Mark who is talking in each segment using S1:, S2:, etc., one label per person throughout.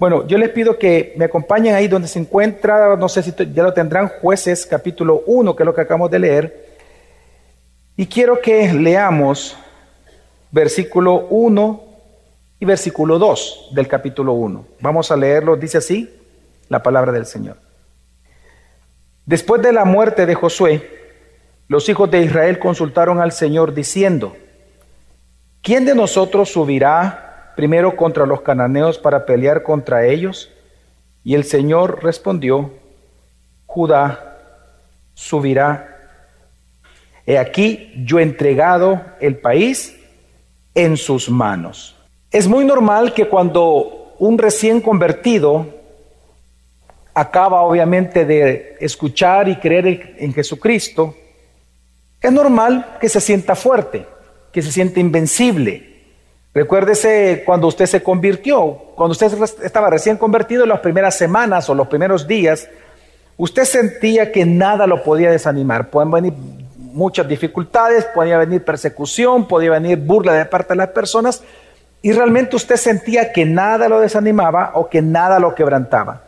S1: Bueno, yo les pido que me acompañen ahí donde se encuentra, no sé si ya lo tendrán, jueces capítulo 1, que es lo que acabamos de leer. Y quiero que leamos versículo 1 y versículo 2 del capítulo 1. Vamos a leerlo, dice así la palabra del Señor. Después de la muerte de Josué, los hijos de Israel consultaron al Señor diciendo, ¿quién de nosotros subirá primero contra los cananeos para pelear contra ellos? Y el Señor respondió, Judá subirá. He aquí yo he entregado el país en sus manos. Es muy normal que cuando un recién convertido acaba obviamente de escuchar y creer en Jesucristo, es normal que se sienta fuerte, que se sienta invencible, Recuérdese cuando usted se convirtió, cuando usted estaba recién convertido en las primeras semanas o los primeros días, usted sentía que nada lo podía desanimar. Pueden venir muchas dificultades, podía venir persecución, podía venir burla de parte de las personas, y realmente usted sentía que nada lo desanimaba o que nada lo quebrantaba.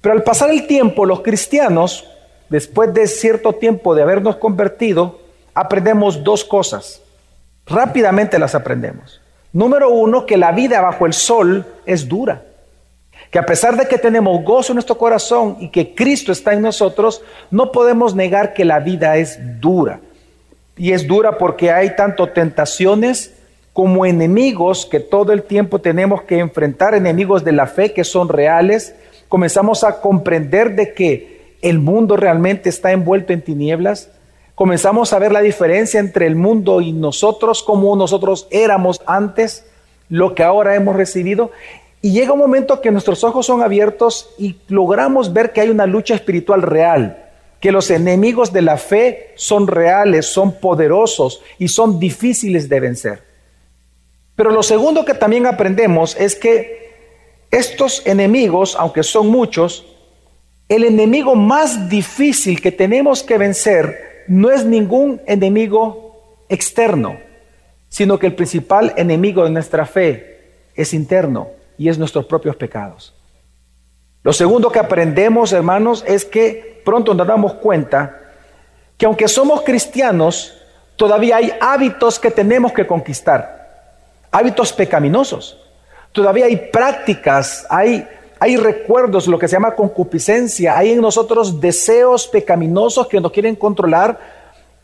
S1: Pero al pasar el tiempo, los cristianos, después de cierto tiempo de habernos convertido, aprendemos dos cosas. Rápidamente las aprendemos. Número uno, que la vida bajo el sol es dura. Que a pesar de que tenemos gozo en nuestro corazón y que Cristo está en nosotros, no podemos negar que la vida es dura. Y es dura porque hay tanto tentaciones como enemigos que todo el tiempo tenemos que enfrentar, enemigos de la fe que son reales. Comenzamos a comprender de que el mundo realmente está envuelto en tinieblas, comenzamos a ver la diferencia entre el mundo y nosotros, como nosotros éramos antes, lo que ahora hemos recibido. Y llega un momento que nuestros ojos son abiertos y logramos ver que hay una lucha espiritual real, que los enemigos de la fe son reales, son poderosos y son difíciles de vencer. Pero lo segundo que también aprendemos es que estos enemigos, aunque son muchos, el enemigo más difícil que tenemos que vencer no es ningún enemigo externo, sino que el principal enemigo de nuestra fe es interno y es nuestros propios pecados. Lo segundo que aprendemos, hermanos, es que pronto nos damos cuenta que aunque somos cristianos, todavía hay hábitos que tenemos que conquistar, hábitos pecaminosos. Todavía hay prácticas, hay, hay recuerdos, lo que se llama concupiscencia, hay en nosotros deseos pecaminosos que nos quieren controlar.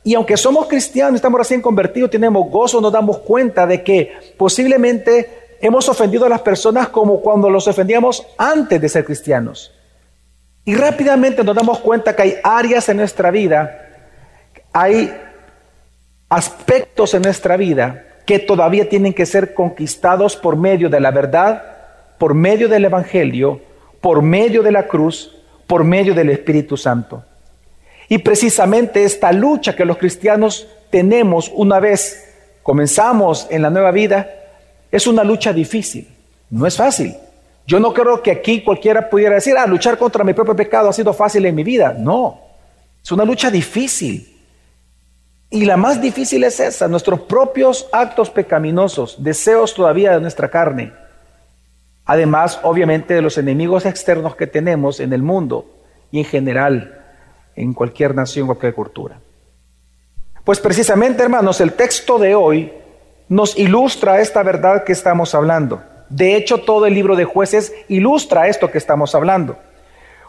S1: Y aunque somos cristianos, estamos recién convertidos, tenemos gozo, nos damos cuenta de que posiblemente hemos ofendido a las personas como cuando los ofendíamos antes de ser cristianos. Y rápidamente nos damos cuenta que hay áreas en nuestra vida, hay aspectos en nuestra vida que todavía tienen que ser conquistados por medio de la verdad por medio del Evangelio, por medio de la cruz, por medio del Espíritu Santo. Y precisamente esta lucha que los cristianos tenemos una vez comenzamos en la nueva vida es una lucha difícil, no es fácil. Yo no creo que aquí cualquiera pudiera decir, ah, luchar contra mi propio pecado ha sido fácil en mi vida. No, es una lucha difícil. Y la más difícil es esa, nuestros propios actos pecaminosos, deseos todavía de nuestra carne. Además, obviamente, de los enemigos externos que tenemos en el mundo y en general en cualquier nación, cualquier cultura. Pues precisamente, hermanos, el texto de hoy nos ilustra esta verdad que estamos hablando. De hecho, todo el libro de jueces ilustra esto que estamos hablando.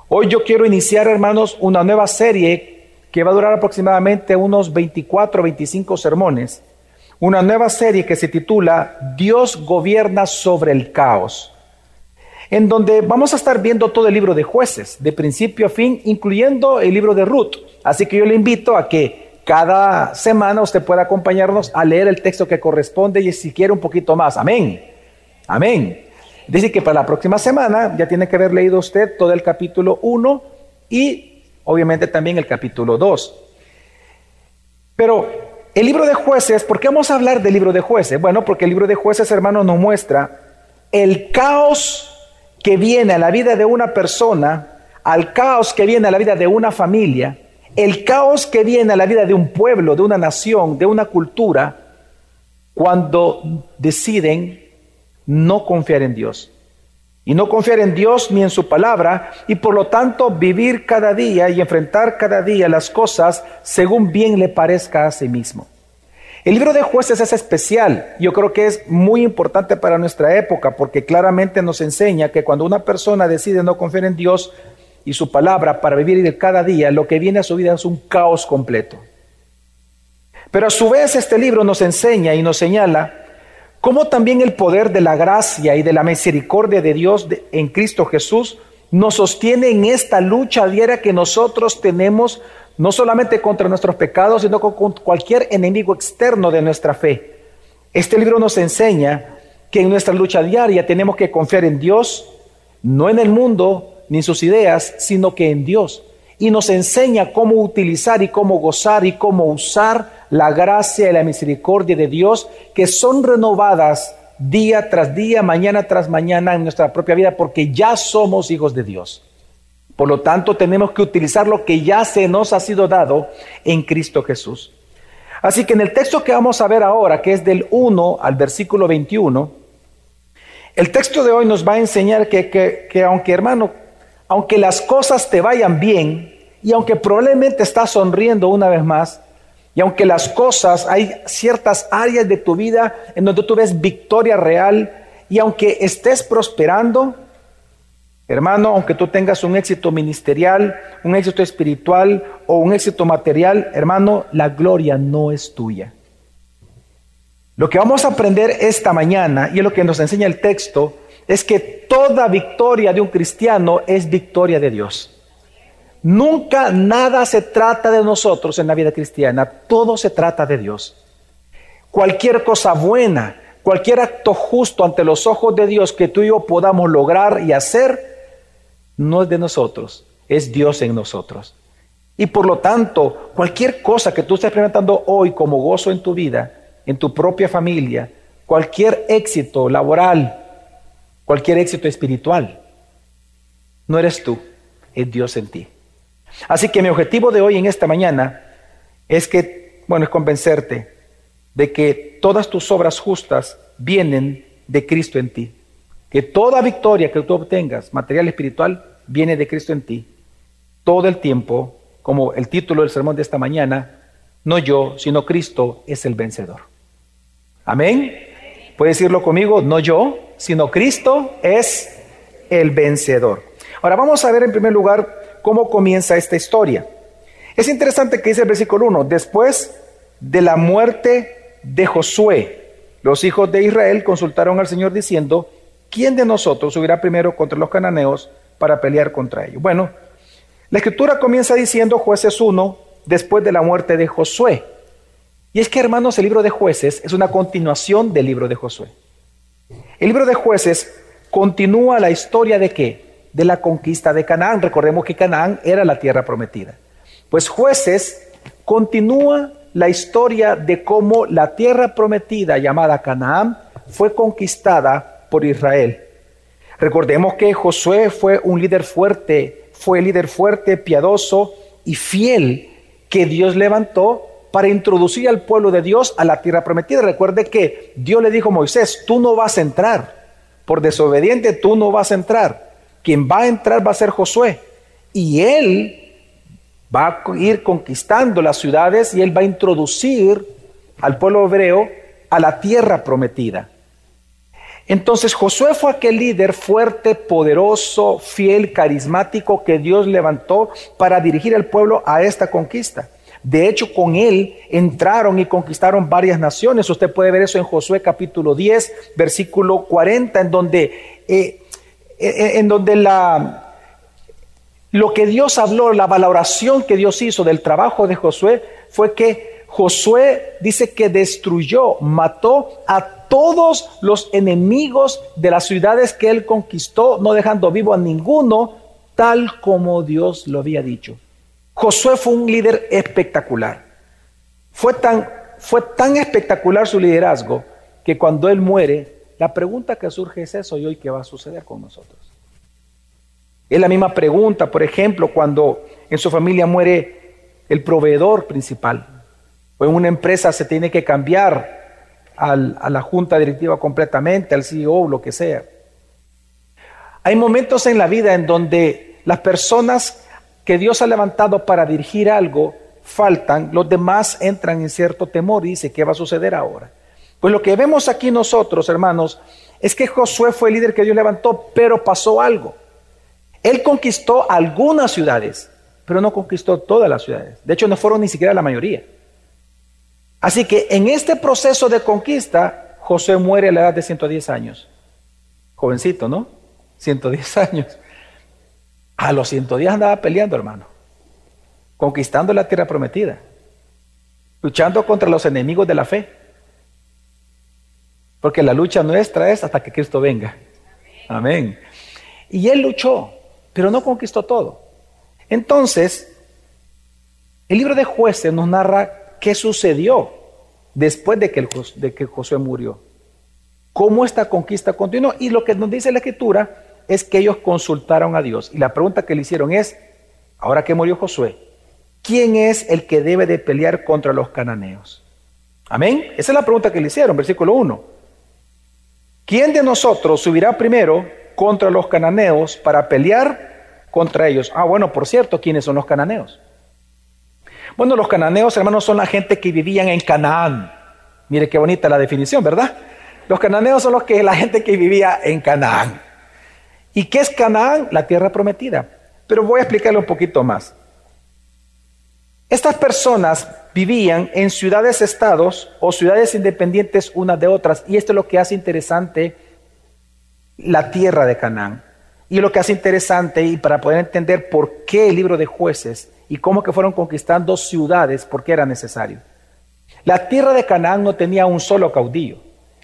S1: Hoy yo quiero iniciar, hermanos, una nueva serie que va a durar aproximadamente unos 24 o 25 sermones. Una nueva serie que se titula Dios gobierna sobre el caos en donde vamos a estar viendo todo el libro de jueces, de principio a fin, incluyendo el libro de Ruth. Así que yo le invito a que cada semana usted pueda acompañarnos a leer el texto que corresponde y si quiere un poquito más. Amén. Amén. Dice que para la próxima semana ya tiene que haber leído usted todo el capítulo 1 y obviamente también el capítulo 2. Pero el libro de jueces, ¿por qué vamos a hablar del libro de jueces? Bueno, porque el libro de jueces, hermano, nos muestra el caos que viene a la vida de una persona, al caos que viene a la vida de una familia, el caos que viene a la vida de un pueblo, de una nación, de una cultura, cuando deciden no confiar en Dios. y no confiar en Dios ni en su palabra y por lo tanto vivir cada día y enfrentar cada día las cosas según bien le parezca a sí mismo. El libro de jueces es especial, yo creo que es muy importante para nuestra época porque claramente nos enseña que cuando una persona decide no confiar en Dios y su palabra para vivir cada día, lo que viene a su vida es un caos completo. Pero a su vez este libro nos enseña y nos señala cómo también el poder de la gracia y de la misericordia de Dios en Cristo Jesús nos sostiene en esta lucha diaria que nosotros tenemos no solamente contra nuestros pecados, sino con cualquier enemigo externo de nuestra fe. Este libro nos enseña que en nuestra lucha diaria tenemos que confiar en Dios, no en el mundo ni en sus ideas, sino que en Dios. Y nos enseña cómo utilizar y cómo gozar y cómo usar la gracia y la misericordia de Dios que son renovadas día tras día, mañana tras mañana en nuestra propia vida porque ya somos hijos de Dios. Por lo tanto, tenemos que utilizar lo que ya se nos ha sido dado en Cristo Jesús. Así que en el texto que vamos a ver ahora, que es del 1 al versículo 21, el texto de hoy nos va a enseñar que, que, que aunque hermano, aunque las cosas te vayan bien y aunque probablemente estás sonriendo una vez más, y aunque las cosas, hay ciertas áreas de tu vida en donde tú ves victoria real, y aunque estés prosperando, hermano, aunque tú tengas un éxito ministerial, un éxito espiritual o un éxito material, hermano, la gloria no es tuya. Lo que vamos a aprender esta mañana, y es lo que nos enseña el texto, es que toda victoria de un cristiano es victoria de Dios. Nunca nada se trata de nosotros en la vida cristiana, todo se trata de Dios. Cualquier cosa buena, cualquier acto justo ante los ojos de Dios que tú y yo podamos lograr y hacer, no es de nosotros, es Dios en nosotros. Y por lo tanto, cualquier cosa que tú estés experimentando hoy como gozo en tu vida, en tu propia familia, cualquier éxito laboral, cualquier éxito espiritual, no eres tú, es Dios en ti. Así que mi objetivo de hoy en esta mañana es que, bueno, es convencerte de que todas tus obras justas vienen de Cristo en ti. Que toda victoria que tú obtengas, material espiritual, viene de Cristo en ti. Todo el tiempo, como el título del sermón de esta mañana, no yo, sino Cristo es el vencedor. Amén. Puede decirlo conmigo, no yo, sino Cristo es el vencedor. Ahora vamos a ver en primer lugar cómo comienza esta historia. Es interesante que dice el versículo 1, después de la muerte de Josué, los hijos de Israel consultaron al Señor diciendo, ¿quién de nosotros subirá primero contra los cananeos para pelear contra ellos? Bueno, la escritura comienza diciendo jueces 1, después de la muerte de Josué. Y es que, hermanos, el libro de jueces es una continuación del libro de Josué. El libro de jueces continúa la historia de qué? de la conquista de Canaán. Recordemos que Canaán era la tierra prometida. Pues jueces continúa la historia de cómo la tierra prometida llamada Canaán fue conquistada por Israel. Recordemos que Josué fue un líder fuerte, fue líder fuerte, piadoso y fiel que Dios levantó para introducir al pueblo de Dios a la tierra prometida. Recuerde que Dios le dijo a Moisés, tú no vas a entrar, por desobediente tú no vas a entrar. Quien va a entrar va a ser Josué. Y él va a ir conquistando las ciudades y él va a introducir al pueblo hebreo a la tierra prometida. Entonces Josué fue aquel líder fuerte, poderoso, fiel, carismático que Dios levantó para dirigir al pueblo a esta conquista. De hecho, con él entraron y conquistaron varias naciones. Usted puede ver eso en Josué capítulo 10, versículo 40, en donde eh, en donde lo que Dios habló, la valoración que Dios hizo del trabajo de Josué fue que Josué dice que destruyó, mató a todos los enemigos de las ciudades que él conquistó, no dejando vivo a ninguno, tal como Dios lo había dicho. Josué fue un líder espectacular. Fue tan, fue tan espectacular su liderazgo que cuando él muere, la pregunta que surge es eso y hoy qué va a suceder con nosotros. Es la misma pregunta, por ejemplo, cuando en su familia muere el proveedor principal o en una empresa se tiene que cambiar a la junta directiva completamente, al CEO, lo que sea. Hay momentos en la vida en donde las personas que Dios ha levantado para dirigir algo faltan, los demás entran en cierto temor y dice, ¿qué va a suceder ahora? Pues lo que vemos aquí nosotros, hermanos, es que Josué fue el líder que Dios levantó, pero pasó algo. Él conquistó algunas ciudades, pero no conquistó todas las ciudades. De hecho, no fueron ni siquiera la mayoría. Así que en este proceso de conquista, Josué muere a la edad de 110 años. Jovencito, ¿no? 110 años. A los 110 andaba peleando, hermano. Conquistando la tierra prometida. Luchando contra los enemigos de la fe. Porque la lucha nuestra es hasta que Cristo venga. Amén. Y él luchó pero no conquistó todo. Entonces, el libro de jueces nos narra qué sucedió después de que, que Josué murió, cómo esta conquista continuó. Y lo que nos dice la escritura es que ellos consultaron a Dios. Y la pregunta que le hicieron es, ahora que murió Josué, ¿quién es el que debe de pelear contra los cananeos? Amén. Esa es la pregunta que le hicieron, versículo 1. ¿Quién de nosotros subirá primero contra los cananeos para pelear contra ellos. Ah, bueno, por cierto, ¿quiénes son los cananeos? Bueno, los cananeos, hermanos, son la gente que vivían en Canaán. Mire qué bonita la definición, ¿verdad? Los cananeos son los que la gente que vivía en Canaán. ¿Y qué es Canaán? La tierra prometida. Pero voy a explicarle un poquito más. Estas personas vivían en ciudades-estados o ciudades independientes unas de otras. Y esto es lo que hace interesante la tierra de Canaán. Y lo que hace interesante y para poder entender por qué el libro de jueces y cómo que fueron conquistando ciudades, por qué era necesario. La tierra de Canaán no tenía un solo caudillo.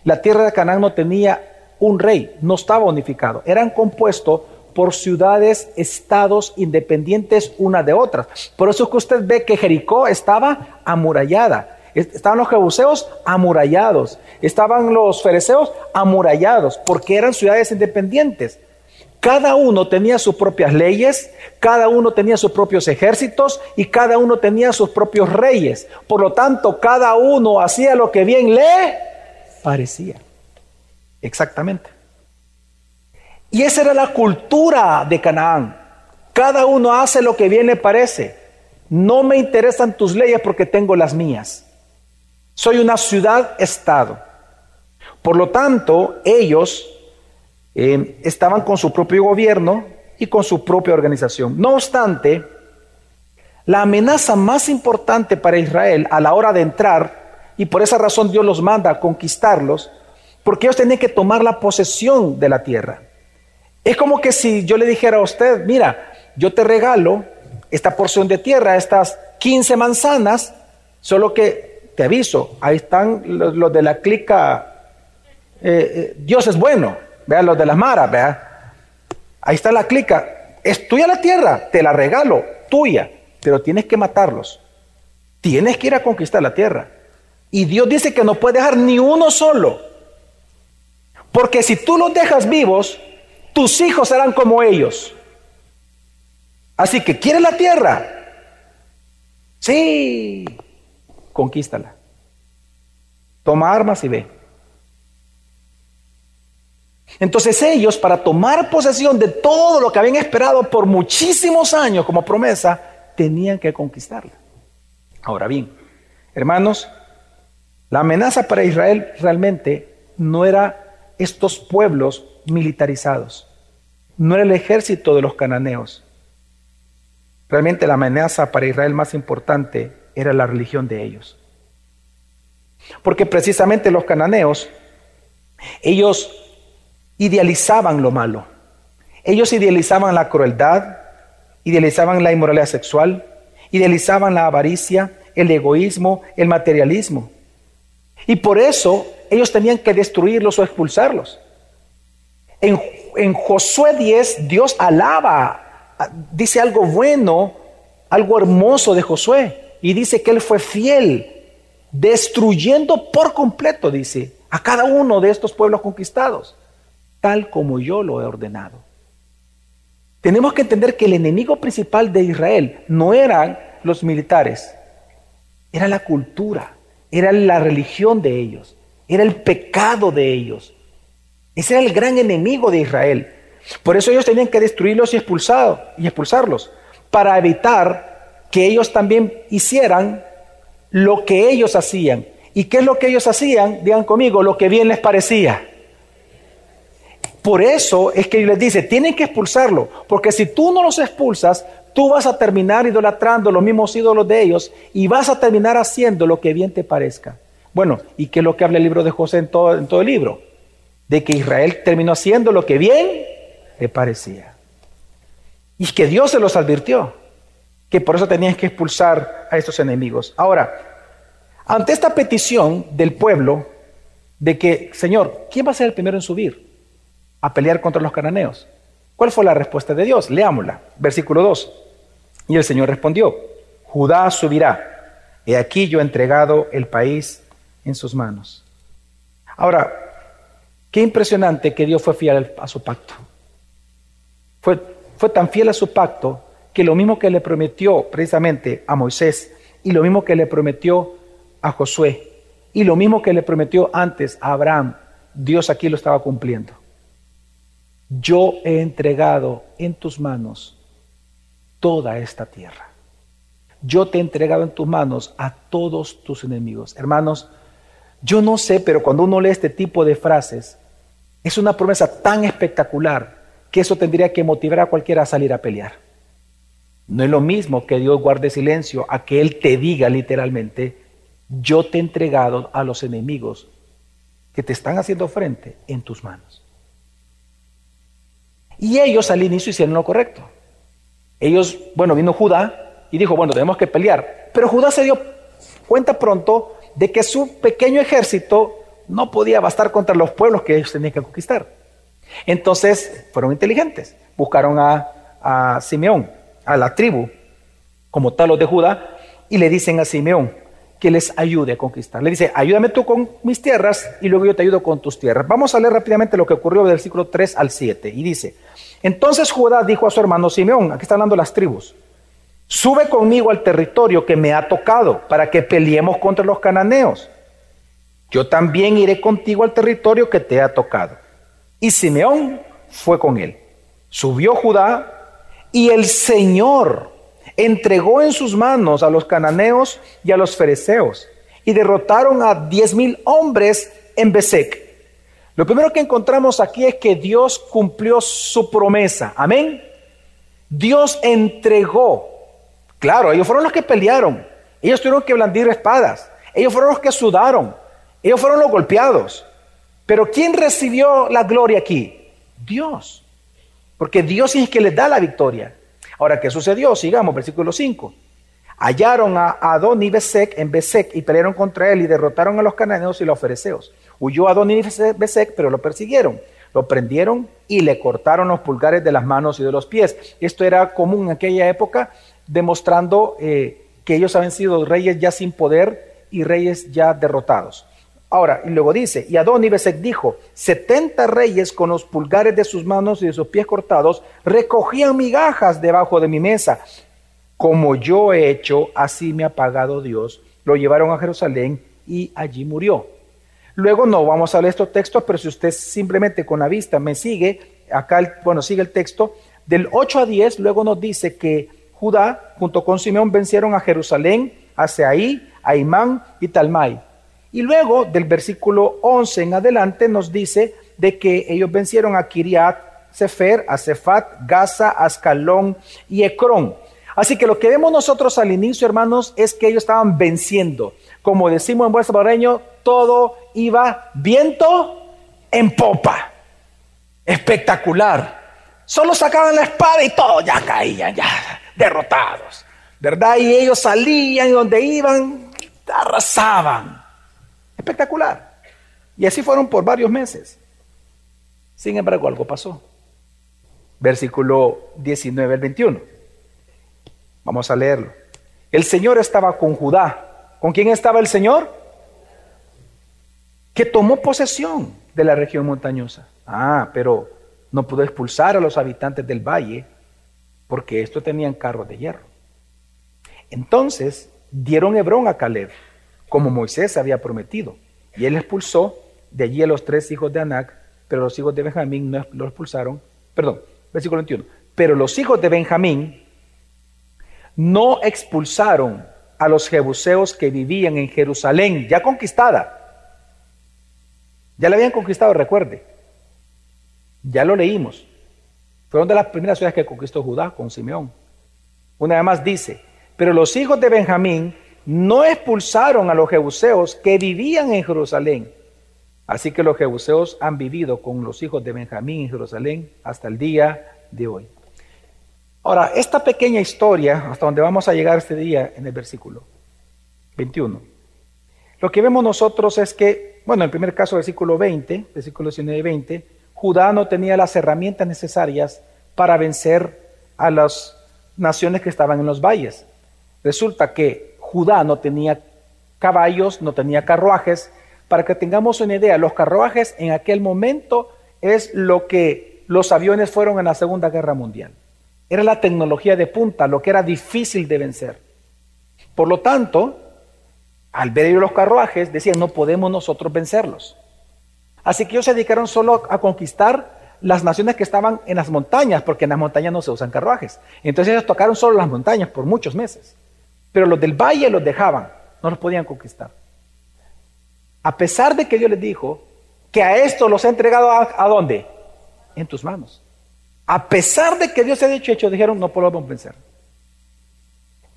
S1: La tierra de Canaán no tenía un rey, no estaba unificado. Eran compuestos por ciudades, estados independientes una de otras. Por eso es que usted ve que Jericó estaba amurallada. Estaban los jebuseos amurallados, estaban los fereceos amurallados, porque eran ciudades independientes. Cada uno tenía sus propias leyes, cada uno tenía sus propios ejércitos y cada uno tenía sus propios reyes. Por lo tanto, cada uno hacía lo que bien le parecía. Exactamente. Y esa era la cultura de Canaán. Cada uno hace lo que bien le parece. No me interesan tus leyes porque tengo las mías. Soy una ciudad-estado. Por lo tanto, ellos eh, estaban con su propio gobierno y con su propia organización. No obstante, la amenaza más importante para Israel a la hora de entrar, y por esa razón Dios los manda a conquistarlos, porque ellos tenían que tomar la posesión de la tierra. Es como que si yo le dijera a usted, mira, yo te regalo esta porción de tierra, estas 15 manzanas, solo que te aviso, ahí están los, de la clica, eh, eh, Dios es bueno, vean los de las maras, vea, ahí está la clica, es tuya la tierra, te la regalo, tuya, pero tienes que matarlos, tienes que ir a conquistar la tierra. Y Dios dice que no puede dejar ni uno solo, porque si tú los dejas vivos, tus hijos serán como ellos. Así que, ¿quieres la tierra? Sí, conquístala. Toma armas y ve. Entonces ellos, para tomar posesión de todo lo que habían esperado por muchísimos años como promesa, tenían que conquistarla. Ahora bien, hermanos, la amenaza para Israel realmente no era estos pueblos militarizados, no era el ejército de los cananeos. Realmente la amenaza para Israel más importante era la religión de ellos. Porque precisamente los cananeos, ellos idealizaban lo malo. Ellos idealizaban la crueldad, idealizaban la inmoralidad sexual, idealizaban la avaricia, el egoísmo, el materialismo. Y por eso ellos tenían que destruirlos o expulsarlos. En, en Josué 10, Dios alaba, dice algo bueno, algo hermoso de Josué y dice que él fue fiel, destruyendo por completo, dice, a cada uno de estos pueblos conquistados, tal como yo lo he ordenado. Tenemos que entender que el enemigo principal de Israel no eran los militares, era la cultura, era la religión de ellos, era el pecado de ellos. Ese era el gran enemigo de Israel. Por eso ellos tenían que destruirlos y, y expulsarlos, para evitar que ellos también hicieran lo que ellos hacían. ¿Y qué es lo que ellos hacían? Digan conmigo, lo que bien les parecía. Por eso es que les dice, tienen que expulsarlo, porque si tú no los expulsas, tú vas a terminar idolatrando los mismos ídolos de ellos y vas a terminar haciendo lo que bien te parezca. Bueno, ¿y qué es lo que habla el libro de José en todo, en todo el libro? De que Israel terminó haciendo lo que bien le parecía. Y que Dios se los advirtió, que por eso tenían que expulsar a estos enemigos. Ahora, ante esta petición del pueblo de que, Señor, ¿quién va a ser el primero en subir a pelear contra los cananeos? ¿Cuál fue la respuesta de Dios? Leámosla, versículo 2. Y el Señor respondió, Judá subirá, he aquí yo he entregado el país en sus manos. Ahora, qué impresionante que Dios fue fiel a su pacto. Fue, fue tan fiel a su pacto que lo mismo que le prometió precisamente a Moisés y lo mismo que le prometió a Josué y lo mismo que le prometió antes a Abraham, Dios aquí lo estaba cumpliendo. Yo he entregado en tus manos toda esta tierra. Yo te he entregado en tus manos a todos tus enemigos. Hermanos, yo no sé, pero cuando uno lee este tipo de frases, es una promesa tan espectacular que eso tendría que motivar a cualquiera a salir a pelear. No es lo mismo que Dios guarde silencio a que Él te diga literalmente, yo te he entregado a los enemigos que te están haciendo frente en tus manos. Y ellos al inicio hicieron lo correcto. Ellos, bueno, vino Judá y dijo, bueno, tenemos que pelear. Pero Judá se dio cuenta pronto de que su pequeño ejército no podía bastar contra los pueblos que ellos tenían que conquistar. Entonces fueron inteligentes, buscaron a, Simeón, a la tribu, como tal los de Judá, y le dicen a Simeón que les ayude a conquistar. Le dice, ayúdame tú con mis tierras y luego yo te ayudo con tus tierras. Vamos a leer rápidamente lo que ocurrió del versículo 3 al 7. Y dice, entonces Judá dijo a su hermano Simeón, aquí están hablando las tribus, Sube conmigo al territorio que me ha tocado para que peleemos contra los cananeos. Yo también iré contigo al territorio que te ha tocado. Y Simeón fue con él. Subió Judá y el Señor entregó en sus manos a los cananeos y a los fereceos y derrotaron a diez mil hombres en Besec. Lo primero que encontramos aquí es que Dios cumplió su promesa. Amén. Dios entregó Claro, ellos fueron los que pelearon. Ellos tuvieron que blandir espadas. Ellos fueron los que sudaron. Ellos fueron los golpeados. Pero ¿quién recibió la gloria aquí? Dios. Porque Dios es que les da la victoria. Ahora, ¿qué sucedió? Sigamos, versículo 5. Hallaron a Adón y Besec en Besec y pelearon contra él y derrotaron a los cananeos y los fereceos. Huyó Adón y Besec, pero lo persiguieron. Lo prendieron y le cortaron los pulgares de las manos y de los pies. Esto era común en aquella época demostrando eh, que ellos habían sido reyes ya sin poder y reyes ya derrotados. Ahora, y luego dice, y Adonibesec dijo, setenta reyes con los pulgares de sus manos y de sus pies cortados recogían migajas debajo de mi mesa. Como yo he hecho, así me ha pagado Dios. Lo llevaron a Jerusalén y allí murió. Luego no vamos a leer estos textos, pero si usted simplemente con la vista me sigue, acá, bueno, sigue el texto, del 8 a 10, luego nos dice que Judá, junto con Simeón, vencieron a Jerusalén, a Seaí, a Imán y Talmai. Y luego, del versículo 11 en adelante, nos dice de que ellos vencieron a Kiriat, Sefer, a Sefat, Gaza, Ascalón y Ecrón. Así que lo que vemos nosotros al inicio, hermanos, es que ellos estaban venciendo. Como decimos en buen salvadoreño, todo iba viento en popa. Espectacular. Solo sacaban la espada y todo ya caían, ya derrotados, ¿verdad? Y ellos salían y donde iban, arrasaban. Espectacular. Y así fueron por varios meses. Sin embargo, algo pasó. Versículo 19 al 21. Vamos a leerlo. El Señor estaba con Judá. ¿Con quién estaba el Señor? Que tomó posesión de la región montañosa. Ah, pero no pudo expulsar a los habitantes del valle porque estos tenían carros de hierro. Entonces dieron Hebrón a Caleb, como Moisés había prometido, y él expulsó de allí a los tres hijos de Anac, pero los hijos de Benjamín no lo expulsaron, perdón, versículo 21. Pero los hijos de Benjamín no expulsaron a los jebuseos que vivían en Jerusalén, ya conquistada. Ya la habían conquistado, recuerde. Ya lo leímos. Fueron de las primeras ciudades que conquistó Judá con Simeón. Una vez más dice, pero los hijos de Benjamín no expulsaron a los jebuseos que vivían en Jerusalén. Así que los jebuseos han vivido con los hijos de Benjamín en Jerusalén hasta el día de hoy. Ahora, esta pequeña historia, hasta donde vamos a llegar este día en el versículo 21, lo que vemos nosotros es que, bueno, en el primer caso, versículo 20, versículo 19 y 20, Judá no tenía las herramientas necesarias para vencer a las naciones que estaban en los valles. Resulta que Judá no tenía caballos, no tenía carruajes. Para que tengamos una idea, los carruajes en aquel momento es lo que los aviones fueron en la Segunda Guerra Mundial. Era la tecnología de punta, lo que era difícil de vencer. Por lo tanto, al ver ellos los carruajes, decían, no podemos nosotros vencerlos. Así que ellos se dedicaron solo a conquistar las naciones que estaban en las montañas, porque en las montañas no se usan carruajes. Entonces ellos tocaron solo las montañas por muchos meses. Pero los del valle los dejaban, no los podían conquistar. A pesar de que Dios les dijo que a esto los ha entregado a, dónde? En tus manos. A pesar de que Dios se ha dicho hecho, dijeron, no podemos vencer.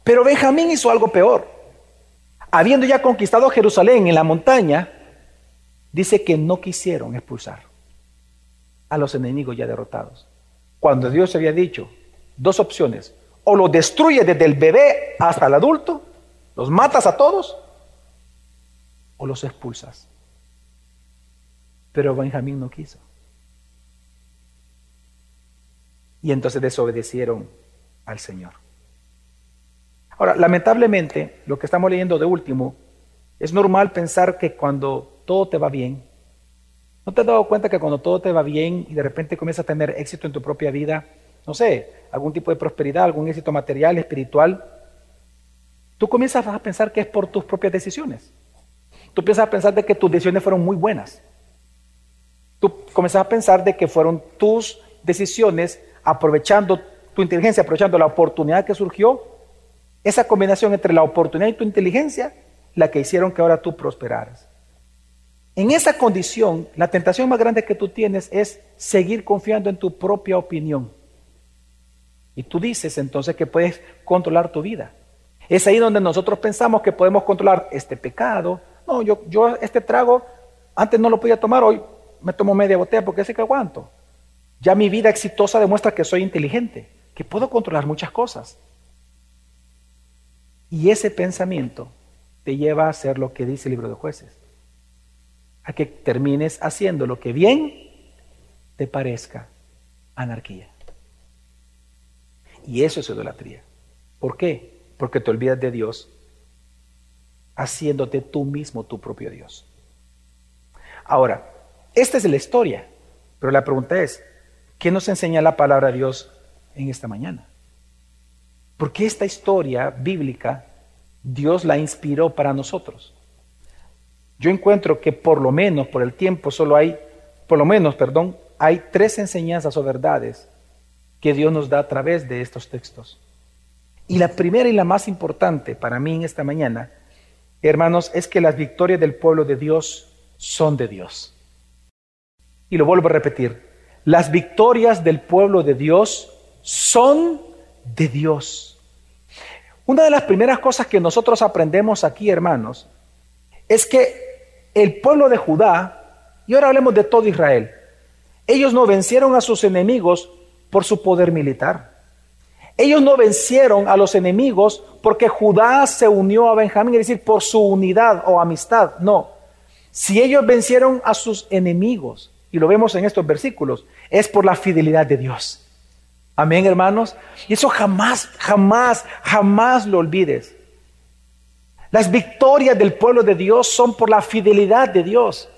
S1: Pero Benjamín hizo algo peor. Habiendo ya conquistado Jerusalén en la montaña, dice que no quisieron expulsar a los enemigos ya derrotados. Cuando Dios había dicho dos opciones, o lo destruye desde el bebé hasta el adulto, los matas a todos, o los expulsas. Pero Benjamín no quiso. Y entonces desobedecieron al Señor. Ahora, lamentablemente, lo que estamos leyendo de último, es normal pensar que cuando todo te va bien, ¿no te has dado cuenta que cuando todo te va bien y de repente comienzas a tener éxito en tu propia vida, no sé, algún tipo de prosperidad, algún éxito material, espiritual, tú comienzas a pensar que es por tus propias decisiones. Tú piensas a pensar de que tus decisiones fueron muy buenas. Tú comienzas a pensar de que fueron tus decisiones aprovechando tu inteligencia, aprovechando la oportunidad que surgió, esa combinación entre la oportunidad y tu inteligencia, la que hicieron que ahora tú prosperaras. En esa condición, la tentación más grande que tú tienes es seguir confiando en tu propia opinión. Y tú dices entonces que puedes controlar tu vida. Es ahí donde nosotros pensamos que podemos controlar este pecado. No, yo, yo este trago antes no lo podía tomar, hoy me tomo media botella porque sé que aguanto. Ya mi vida exitosa demuestra que soy inteligente, que puedo controlar muchas cosas. Y ese pensamiento te lleva a hacer lo que dice el libro de jueces a que termines haciendo lo que bien te parezca anarquía. Y eso es idolatría. ¿Por qué? Porque te olvidas de Dios haciéndote tú mismo tu propio Dios. Ahora, esta es la historia, pero la pregunta es, ¿qué nos enseña la palabra de Dios en esta mañana? Porque esta historia bíblica Dios la inspiró para nosotros. Yo encuentro que por lo menos por el tiempo solo hay, por lo menos, perdón, hay tres enseñanzas o verdades que Dios nos da a través de estos textos. Y la primera y la más importante para mí en esta mañana, hermanos, es que las victorias del pueblo de Dios son de Dios. Y lo vuelvo a repetir, las victorias del pueblo de Dios son de Dios. Una de las primeras cosas que nosotros aprendemos aquí, hermanos, es que el pueblo de Judá, y ahora hablemos de todo Israel, ellos no vencieron a sus enemigos por su poder militar. Ellos no vencieron a los enemigos porque Judá se unió a Benjamín, es decir, por su unidad o amistad. No. Si ellos vencieron a sus enemigos, y lo vemos en estos versículos, es por la fidelidad de Dios. Amén, hermanos. Y eso jamás, jamás, jamás lo olvides. Las victorias del pueblo de Dios son por la fidelidad de Dios.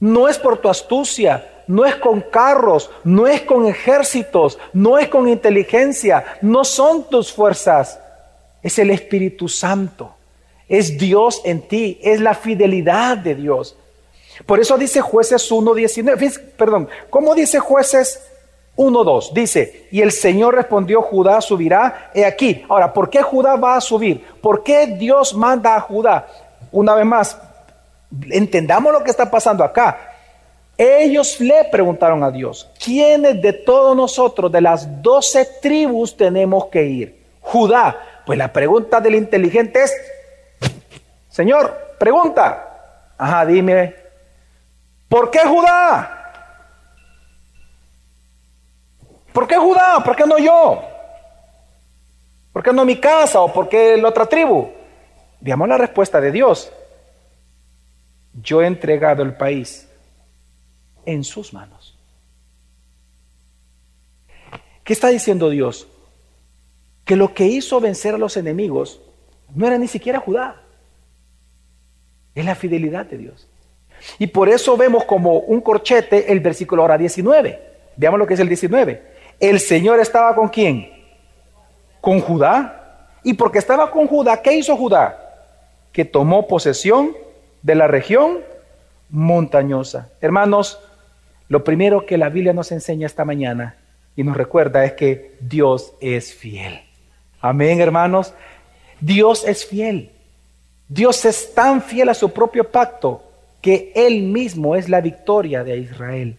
S1: No es por tu astucia, no es con carros, no es con ejércitos, no es con inteligencia, no son tus fuerzas, es el Espíritu Santo, es Dios en ti, es la fidelidad de Dios. Por eso dice jueces 1.19, perdón, ¿cómo dice jueces 1.2 dice, y el Señor respondió, Judá subirá, he aquí. Ahora, ¿por qué Judá va a subir? ¿Por qué Dios manda a Judá? Una vez más, entendamos lo que está pasando acá. Ellos le preguntaron a Dios, ¿quiénes de todos nosotros, de las doce tribus, tenemos que ir? Judá. Pues la pregunta del inteligente es, Señor, pregunta. Ajá, dime, ¿por qué Judá? ¿Por qué Judá? ¿Por qué no yo? ¿Por qué no mi casa o por qué la otra tribu? Veamos la respuesta de Dios. Yo he entregado el país en sus manos. ¿Qué está diciendo Dios? Que lo que hizo vencer a los enemigos no era ni siquiera Judá. Es la fidelidad de Dios. Y por eso vemos como un corchete el versículo ahora 19. Veamos lo que es el 19. El Señor estaba con quién? Con Judá. Y porque estaba con Judá, ¿qué hizo Judá? Que tomó posesión de la región montañosa. Hermanos, lo primero que la Biblia nos enseña esta mañana y nos recuerda es que Dios es fiel. Amén, hermanos. Dios es fiel. Dios es tan fiel a su propio pacto que Él mismo es la victoria de Israel.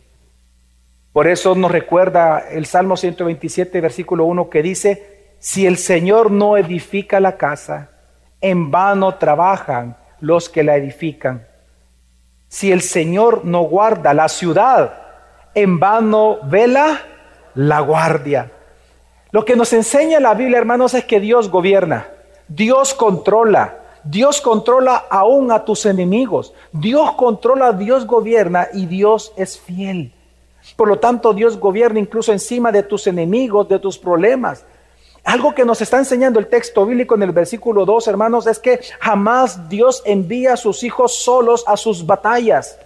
S1: Por eso nos recuerda el Salmo 127, versículo 1, que dice, si el Señor no edifica la casa, en vano trabajan los que la edifican. Si el Señor no guarda la ciudad, en vano vela la guardia. Lo que nos enseña la Biblia, hermanos, es que Dios gobierna, Dios controla, Dios controla aún a tus enemigos, Dios controla, Dios gobierna y Dios es fiel. Por lo tanto, Dios gobierna incluso encima de tus enemigos, de tus problemas. Algo que nos está enseñando el texto bíblico en el versículo 2, hermanos, es que jamás Dios envía a sus hijos solos a sus batallas.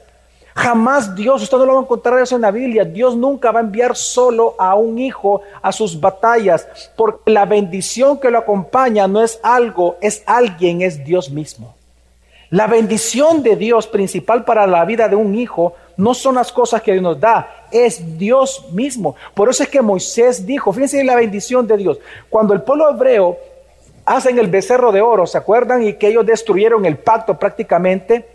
S1: Jamás Dios, usted no lo va a encontrar eso en la Biblia, Dios nunca va a enviar solo a un hijo a sus batallas, porque la bendición que lo acompaña no es algo, es alguien, es Dios mismo. La bendición de Dios principal para la vida de un hijo no son las cosas que Dios nos da, es Dios mismo. Por eso es que Moisés dijo, fíjense en la bendición de Dios. Cuando el pueblo hebreo hacen el becerro de oro, ¿se acuerdan? Y que ellos destruyeron el pacto prácticamente.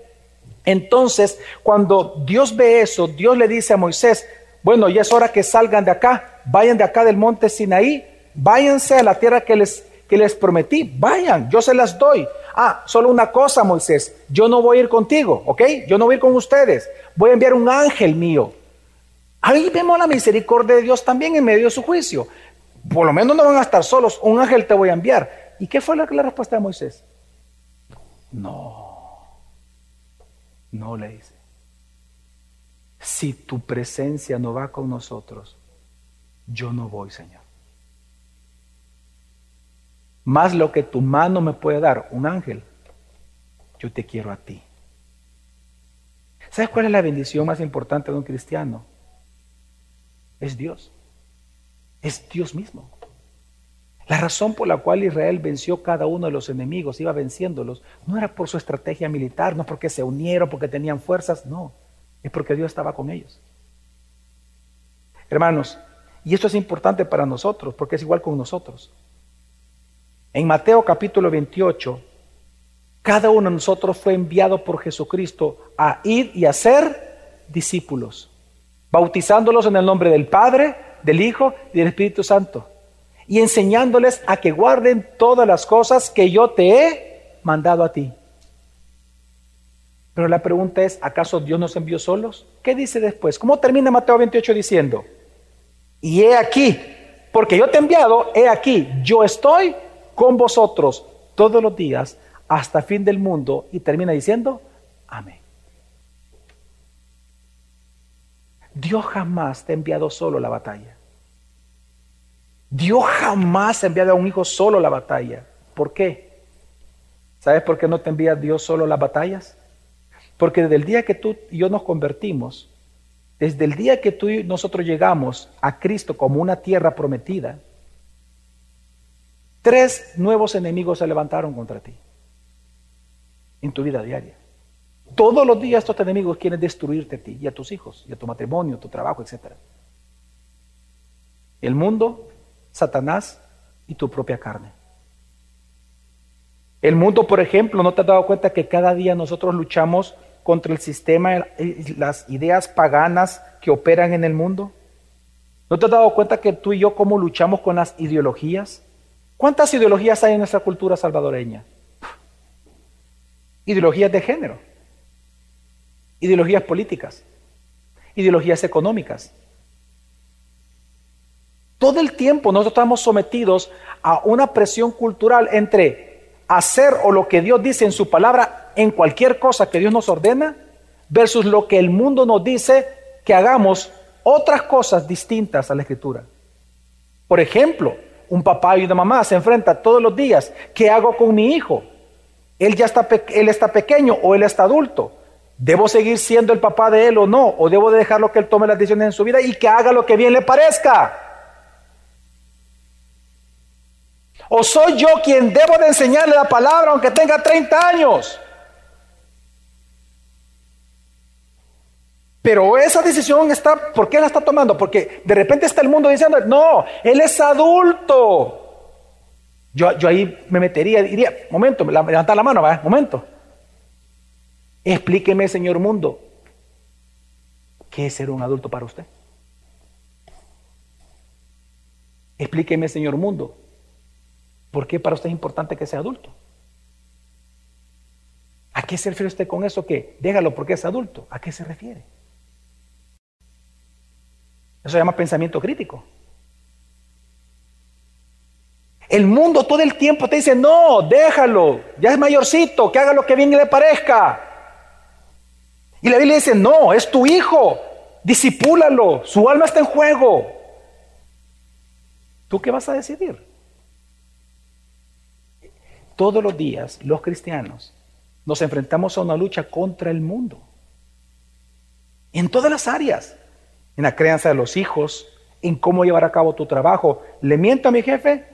S1: Entonces, cuando Dios ve eso, Dios le dice a Moisés, bueno, ya es hora que salgan de acá, vayan de acá del monte Sinaí, váyanse a la tierra que les, que les prometí, vayan, yo se las doy. Ah, solo una cosa, Moisés, yo no voy a ir contigo, ¿ok? Yo no voy a ir con ustedes, voy a enviar un ángel mío. Ahí vemos la misericordia de Dios también en medio de su juicio. Por lo menos no van a estar solos, un ángel te voy a enviar. ¿Y qué fue la, la respuesta de Moisés? No, no le dice. Si tu presencia no va con nosotros, yo no voy, Señor más lo que tu mano me puede dar, un ángel, yo te quiero a ti. ¿Sabes cuál es la bendición más importante de un cristiano? Es Dios. Es Dios mismo. La razón por la cual Israel venció cada uno de los enemigos, iba venciéndolos, no era por su estrategia militar, no porque se unieron, porque tenían fuerzas, no, es porque Dios estaba con ellos. Hermanos, y esto es importante para nosotros, porque es igual con nosotros. En Mateo capítulo 28, cada uno de nosotros fue enviado por Jesucristo a ir y a ser discípulos, bautizándolos en el nombre del Padre, del Hijo y del Espíritu Santo, y enseñándoles a que guarden todas las cosas que yo te he mandado a ti. Pero la pregunta es, ¿acaso Dios nos envió solos? ¿Qué dice después? ¿Cómo termina Mateo 28 diciendo? Y he aquí, porque yo te he enviado, he aquí, yo estoy con vosotros todos los días hasta fin del mundo y termina diciendo, amén. Dios jamás te ha enviado solo la batalla. Dios jamás ha enviado a un hijo solo la batalla. ¿Por qué? ¿Sabes por qué no te envía Dios solo las batallas? Porque desde el día que tú y yo nos convertimos, desde el día que tú y nosotros llegamos a Cristo como una tierra prometida, Tres nuevos enemigos se levantaron contra ti en tu vida diaria. Todos los días estos enemigos quieren destruirte a ti y a tus hijos, y a tu matrimonio, tu trabajo, etc. El mundo, Satanás y tu propia carne. El mundo, por ejemplo, ¿no te has dado cuenta que cada día nosotros luchamos contra el sistema y las ideas paganas que operan en el mundo? ¿No te has dado cuenta que tú y yo cómo luchamos con las ideologías? ¿Cuántas ideologías hay en nuestra cultura salvadoreña? Ideologías de género, ideologías políticas, ideologías económicas. Todo el tiempo nosotros estamos sometidos a una presión cultural entre hacer o lo que Dios dice en su palabra en cualquier cosa que Dios nos ordena versus lo que el mundo nos dice que hagamos otras cosas distintas a la escritura. Por ejemplo, un papá y una mamá se enfrentan todos los días. ¿Qué hago con mi hijo? Él ya está, él está pequeño o él está adulto. ¿Debo seguir siendo el papá de él o no? ¿O debo dejarlo que él tome las decisiones en su vida y que haga lo que bien le parezca? ¿O soy yo quien debo de enseñarle la palabra aunque tenga 30 años? Pero esa decisión está, ¿por qué la está tomando? Porque de repente está el mundo diciendo, no, él es adulto. Yo, yo ahí me metería, diría, momento, levantar la mano, va, momento. Explíqueme, señor mundo, ¿qué es ser un adulto para usted? Explíqueme, señor mundo, ¿por qué para usted es importante que sea adulto? ¿A qué se refiere usted con eso que déjalo porque es adulto? ¿A qué se refiere? Eso se llama pensamiento crítico. El mundo todo el tiempo te dice, no, déjalo, ya es mayorcito, que haga lo que bien le parezca. Y la Biblia dice, no, es tu hijo, disipúlalo, su alma está en juego. ¿Tú qué vas a decidir? Todos los días los cristianos nos enfrentamos a una lucha contra el mundo. En todas las áreas. En la crianza de los hijos, en cómo llevar a cabo tu trabajo. ¿Le miento a mi jefe?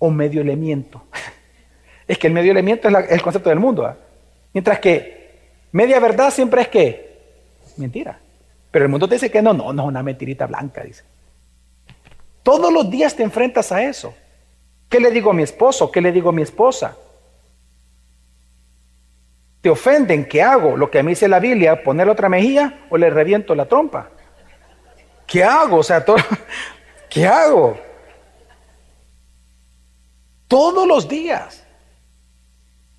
S1: ¿O medio le miento? es que el medio le miento es, el concepto del mundo. ¿ah? Mientras que Media verdad siempre es que mentira. Pero el mundo te dice que no, no, no, una mentirita blanca, dice. Todos los días te enfrentas a eso. ¿Qué le digo a mi esposo? ¿Qué le digo a mi esposa? ¿Te ofenden? ¿Qué hago? Lo que a mí dice la Biblia, ponerle otra mejilla o le reviento la trompa. ¿Qué hago? O sea, ¿qué hago? Todos los días.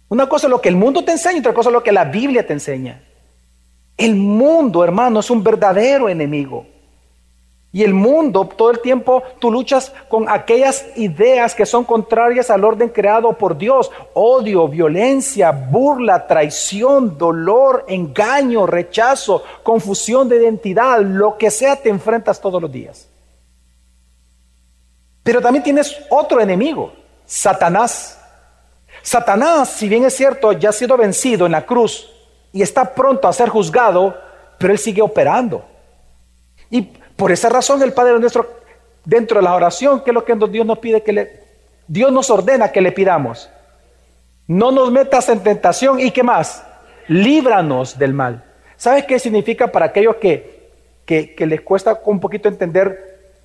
S1: Una cosa es lo que el mundo te enseña, otra cosa es lo que la Biblia te enseña. El mundo, hermano, es un verdadero enemigo. Y el mundo, todo el tiempo, tú luchas con aquellas ideas que son contrarias al orden creado por Dios. Odio, violencia, burla, traición, dolor, engaño, rechazo, confusión de identidad, lo que sea, te enfrentas todos los días. Pero también tienes otro enemigo, Satanás. Satanás, si bien es cierto, ya ha sido vencido en la cruz y está pronto a ser juzgado, pero él sigue operando. Y por esa razón el Padre nuestro, dentro de la oración, que es lo que Dios nos pide que le... Dios nos ordena que le pidamos. No nos metas en tentación y qué más, líbranos del mal. ¿Sabes qué significa para aquellos que, que, les cuesta un poquito entender?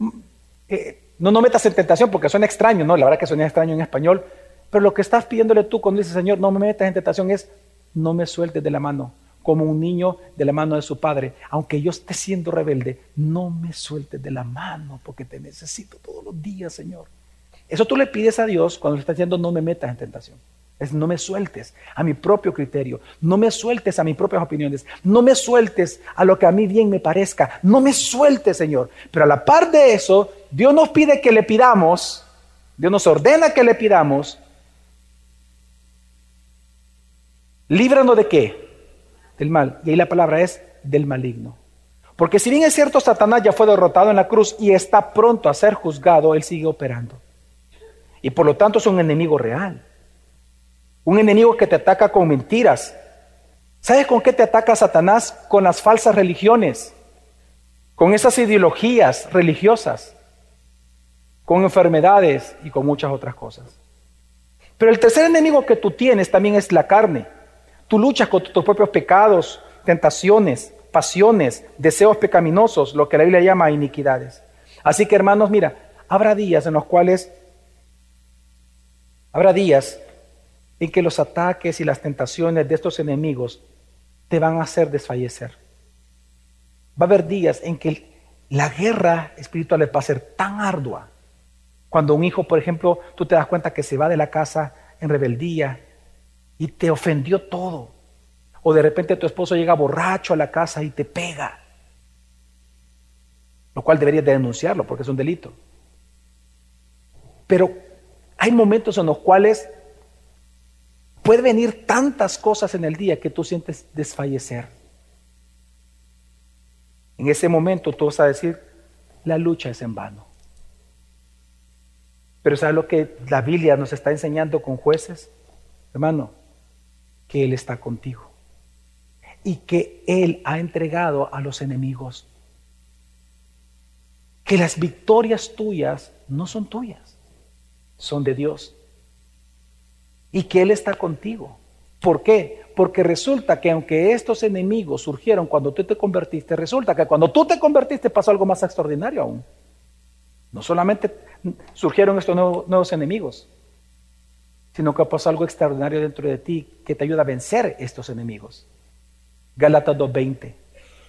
S1: Eh, no nos metas en tentación porque suena extraño, ¿no? La verdad que suena extraño en español, pero lo que estás pidiéndole tú cuando dices, Señor, no me metas en tentación es, no me sueltes de la mano, como un niño de la mano de su padre. Aunque yo esté siendo rebelde, no me sueltes de la mano, porque te necesito todos los días, Señor. Eso tú le pides a Dios cuando le estás diciendo, no me metas en tentación. Es no me sueltes a mi propio criterio, no me sueltes a mis propias opiniones, no me sueltes a lo que a mí bien me parezca, no me sueltes, Señor. Pero a la par de eso, Dios nos pide que le pidamos, Dios nos ordena que le pidamos Líbranos de qué? Del mal. Y ahí la palabra es del maligno. Porque si bien es cierto, Satanás ya fue derrotado en la cruz y está pronto a ser juzgado, él sigue operando. Y por lo tanto es un enemigo real. Un enemigo que te ataca con mentiras. ¿Sabes con qué te ataca Satanás? Con las falsas religiones, con esas ideologías religiosas, con enfermedades y con muchas otras cosas. Pero el tercer enemigo que tú tienes también es la carne. Tú luchas con tus propios pecados, tentaciones, pasiones, deseos pecaminosos, lo que la Biblia llama iniquidades. Así que hermanos, mira, habrá días en los cuales, habrá días en que los ataques y las tentaciones de estos enemigos te van a hacer desfallecer. Va a haber días en que la guerra espiritual va a ser tan ardua. Cuando un hijo, por ejemplo, tú te das cuenta que se va de la casa en rebeldía y te ofendió todo. O de repente tu esposo llega borracho a la casa y te pega. Lo cual deberías de denunciarlo porque es un delito. Pero hay momentos en los cuales puede venir tantas cosas en el día que tú sientes desfallecer. En ese momento tú vas a decir, la lucha es en vano. Pero ¿sabes lo que la Biblia nos está enseñando con jueces? Hermano, que Él está contigo y que Él ha entregado a los enemigos. Que las victorias tuyas no son tuyas, son de Dios. Y que Él está contigo. ¿Por qué? Porque resulta que aunque estos enemigos surgieron cuando tú te convertiste, resulta que cuando tú te convertiste pasó algo más extraordinario aún. No solamente surgieron estos nuevos, enemigos, sino que pasó algo extraordinario dentro de ti que te ayuda a vencer estos enemigos. Gálatas 2.20.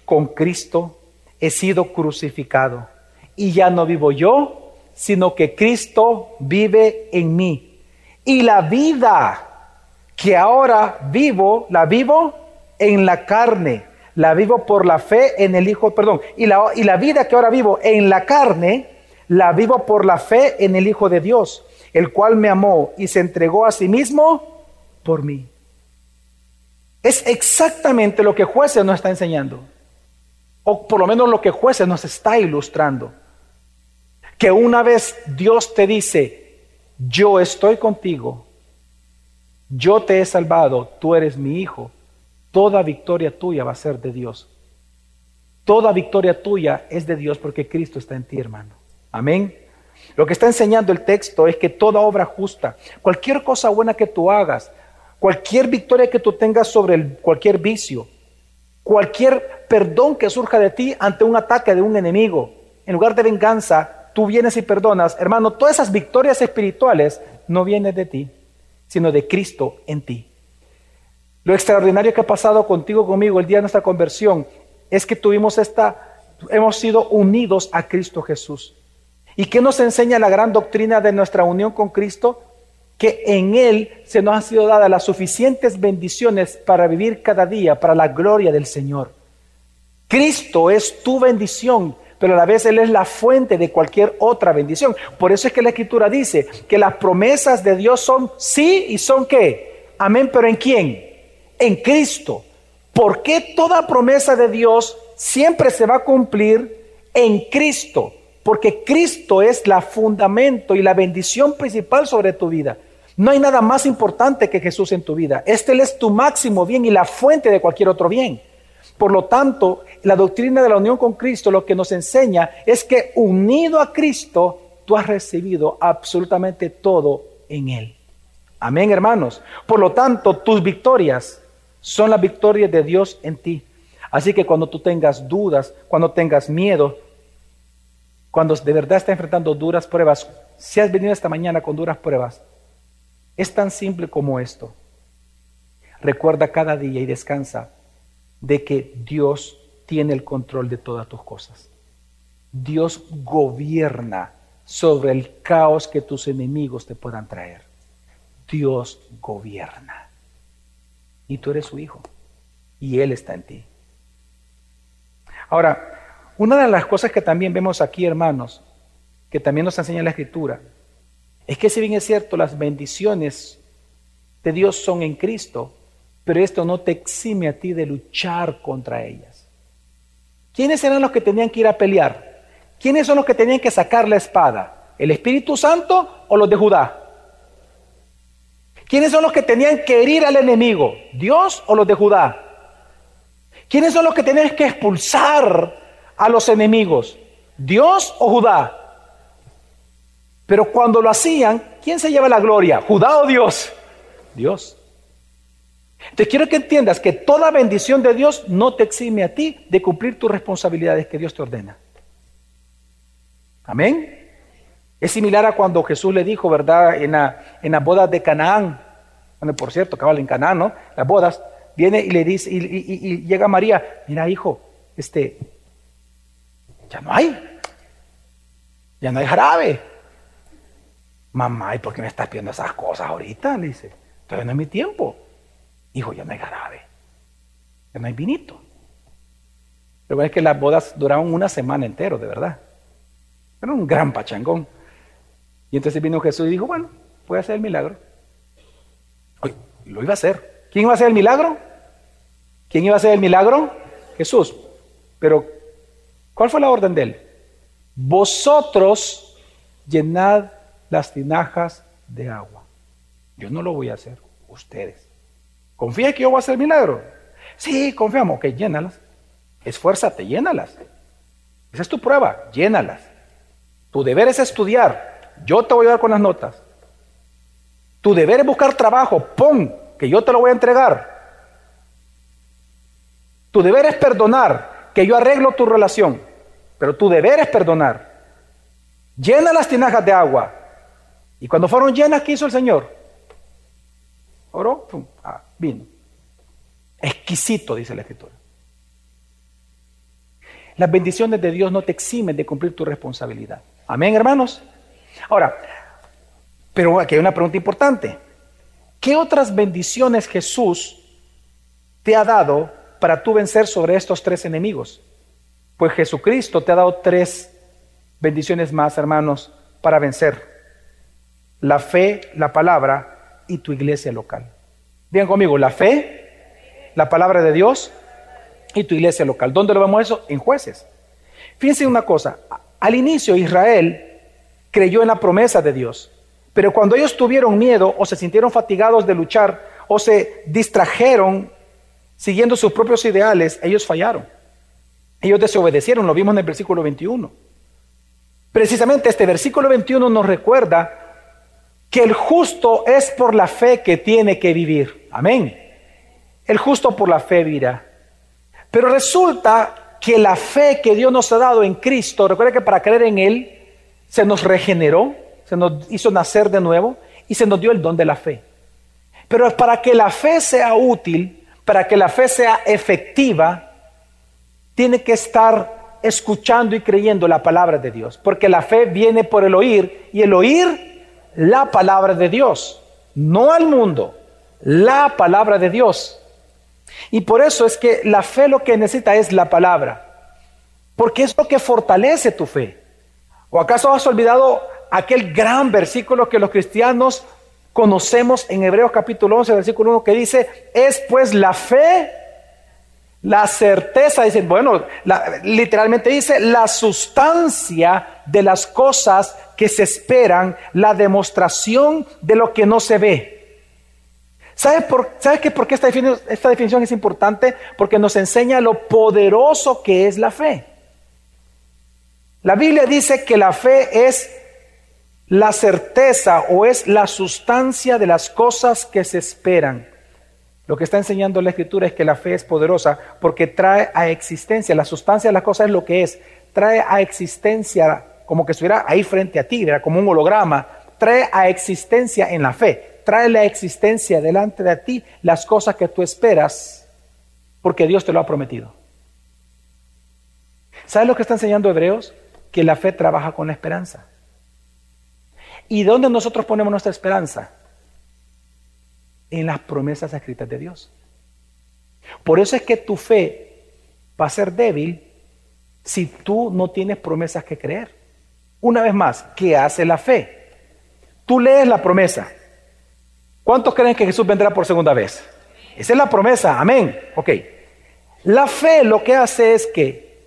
S1: Con Cristo he sido crucificado y ya no vivo yo, sino que Cristo vive en mí. Y la vida que ahora vivo, la vivo en la carne, la vivo por la fe en el Hijo, perdón, y la, y la vida que ahora vivo en la carne, la vivo por la fe en el Hijo de Dios, el cual me amó y se entregó a sí mismo por mí. Es exactamente lo que jueces nos está enseñando, o por lo menos lo que jueces nos está ilustrando. Que una vez Dios te dice, yo estoy contigo, yo te he salvado, tú eres mi hijo, toda victoria tuya va a ser de Dios. Toda victoria tuya es de Dios porque Cristo está en ti, hermano. Amén. Lo que está enseñando el texto es que toda obra justa, cualquier cosa buena que tú hagas, cualquier victoria que tú tengas sobre cualquier vicio, cualquier perdón que surja de ti ante un ataque de un enemigo, en lugar de venganza, tú vienes y perdonas. Hermano, todas esas victorias espirituales no vienen de ti, sino de Cristo en ti. Lo extraordinario que ha pasado contigo, conmigo, el día de nuestra conversión, es que tuvimos esta, hemos sido unidos a Cristo Jesús. ¿Y qué nos enseña la gran doctrina de nuestra unión con Cristo? Que en Él se nos han sido dadas las suficientes bendiciones para vivir cada día para la gloria del Señor. Cristo es tu bendición, pero a la vez Él es la fuente de cualquier otra bendición. Por eso es que la Escritura dice que las promesas de Dios son sí y son qué. Amén, pero ¿en quién? En Cristo. ¿Por qué toda promesa de Dios siempre se va a cumplir en Cristo? Porque Cristo es la fundamento y la bendición principal sobre tu vida. No hay nada más importante que Jesús en tu vida. Este es tu máximo bien y la fuente de cualquier otro bien. Por lo tanto, la doctrina de la unión con Cristo lo que nos enseña es que unido a Cristo, tú has recibido absolutamente todo en Él. Amén, hermanos. Por lo tanto, tus victorias son las victorias de Dios en ti. Así que cuando tú tengas dudas, cuando tengas miedo, cuando de verdad está enfrentando duras pruebas, si has venido esta mañana con duras pruebas, es tan simple como esto. Recuerda cada día y descansa de que Dios tiene el control de todas tus cosas. Dios gobierna sobre el caos que tus enemigos te puedan traer. Dios gobierna. Y tú eres su hijo. Y Él está en ti. Ahora, una de las cosas que también vemos aquí, hermanos, que también nos enseña la Escritura, es que si bien es cierto, las bendiciones de Dios son en Cristo, pero esto no te exime a ti de luchar contra ellas. ¿Quiénes eran los que tenían que ir a pelear? ¿Quiénes son los que tenían que sacar la espada? ¿El Espíritu Santo o los de Judá? ¿Quiénes son los que tenían que herir al enemigo? ¿Dios o los de Judá? ¿Quiénes son los que tenían que expulsar a los enemigos? ¿Dios o Judá? Pero cuando lo hacían, ¿quién se lleva la gloria? ¿Judá o Dios? Dios. Te quiero que entiendas que toda bendición de Dios no te exime a ti de cumplir tus responsabilidades que Dios te ordena. Amén. Es similar a cuando Jesús le dijo, ¿verdad? En, la, en las bodas de Canaán. Bueno, por cierto, cabal en Canaán, ¿no? Las bodas. Viene y le dice, y, llega María, mira hijo, este, ya no hay, ya no hay jarabe. Mamá, ¿y por qué me estás pidiendo esas cosas ahorita? Le dice, todavía no es mi tiempo. Hijo, ya no hay jarabe, ya no hay vinito. Lo es que las bodas duraron una semana entero, de verdad. Era un gran pachangón. Y entonces vino Jesús y dijo, bueno, voy a hacer el milagro. Lo iba a hacer. ¿Quién iba a hacer el milagro? ¿Quién iba a hacer el milagro? Jesús. Pero, ¿cuál fue la orden de él? Vosotros llenad las tinajas de agua. Yo no lo voy a hacer, ustedes. ¿Confía que yo voy a hacer milagro? Sí, confiamos. Ok, llénalas. Esfuérzate, llénalas. Esa es tu prueba, llénalas. Tu deber es estudiar. Yo te voy a ayudar con las notas. Tu deber es buscar trabajo. Pon, que yo te lo voy a entregar. Tu deber es perdonar, que yo arreglo tu relación. Pero tu deber es perdonar. Llena las tinajas de agua. Y cuando fueron llenas, ¿qué hizo el Señor? Oró, ah, vino. Exquisito, dice la Escritura. Las bendiciones de Dios no te eximen de cumplir tu responsabilidad. Amén, hermanos. Ahora, pero aquí hay una pregunta importante. ¿Qué otras bendiciones Jesús te ha dado para tú vencer sobre estos tres enemigos? Pues Jesucristo te ha dado tres bendiciones más, hermanos, para vencer. La fe, la palabra y tu iglesia local. Digan conmigo, la fe, la palabra de Dios y tu iglesia local. ¿Dónde lo vemos eso? En jueces. Fíjense una cosa, al inicio Israel creyó en la promesa de Dios, pero cuando ellos tuvieron miedo o se sintieron fatigados de luchar o se distrajeron siguiendo sus propios ideales, ellos fallaron. Ellos desobedecieron, lo vimos en el versículo 21. Precisamente este versículo 21 nos recuerda que el justo es por la fe que tiene que vivir. Amén. El justo por la fe vivirá. Pero resulta que la fe que Dios nos ha dado en Cristo, recuerda que para creer en Él se nos regeneró, se nos hizo nacer de nuevo y se nos dio el don de la fe. Pero para que la fe sea útil, para que la fe sea efectiva, tiene que estar escuchando y creyendo la palabra de Dios, porque la fe viene por el oír y el oír la palabra de Dios, no al mundo, la palabra de Dios. Y por eso es que la fe lo que necesita es la palabra, porque es lo que fortalece tu fe. ¿O acaso has olvidado aquel gran versículo que los cristianos conocemos en Hebreos capítulo 11, versículo 1, que dice, es pues la fe, la certeza, dicen, bueno, literalmente dice, la sustancia de las cosas que se esperan, la demostración de lo que no se ve. ¿Sabe por, por qué esta esta definición es importante? Porque nos enseña lo poderoso que es la fe. La Biblia dice que la fe es la certeza o es la sustancia de las cosas que se esperan. Lo que está enseñando la Escritura es que la fe es poderosa porque trae a existencia, la sustancia de las cosas es lo que es, trae a existencia como que estuviera ahí frente a ti, era como un holograma, trae a existencia en la fe trae la existencia delante de ti las cosas que tú esperas porque Dios te lo ha prometido. ¿Sabes lo que está enseñando Hebreos? Que la fe trabaja con la esperanza. ¿Y dónde nosotros ponemos nuestra esperanza? En las promesas escritas de Dios. Por eso es que tu fe va a ser débil si tú no tienes promesas que creer. Una vez más, ¿qué hace la fe? Tú lees la promesa, ¿Cuántos creen que Jesús vendrá por segunda vez? Esa es la promesa, amén. Ok. La fe lo que hace es que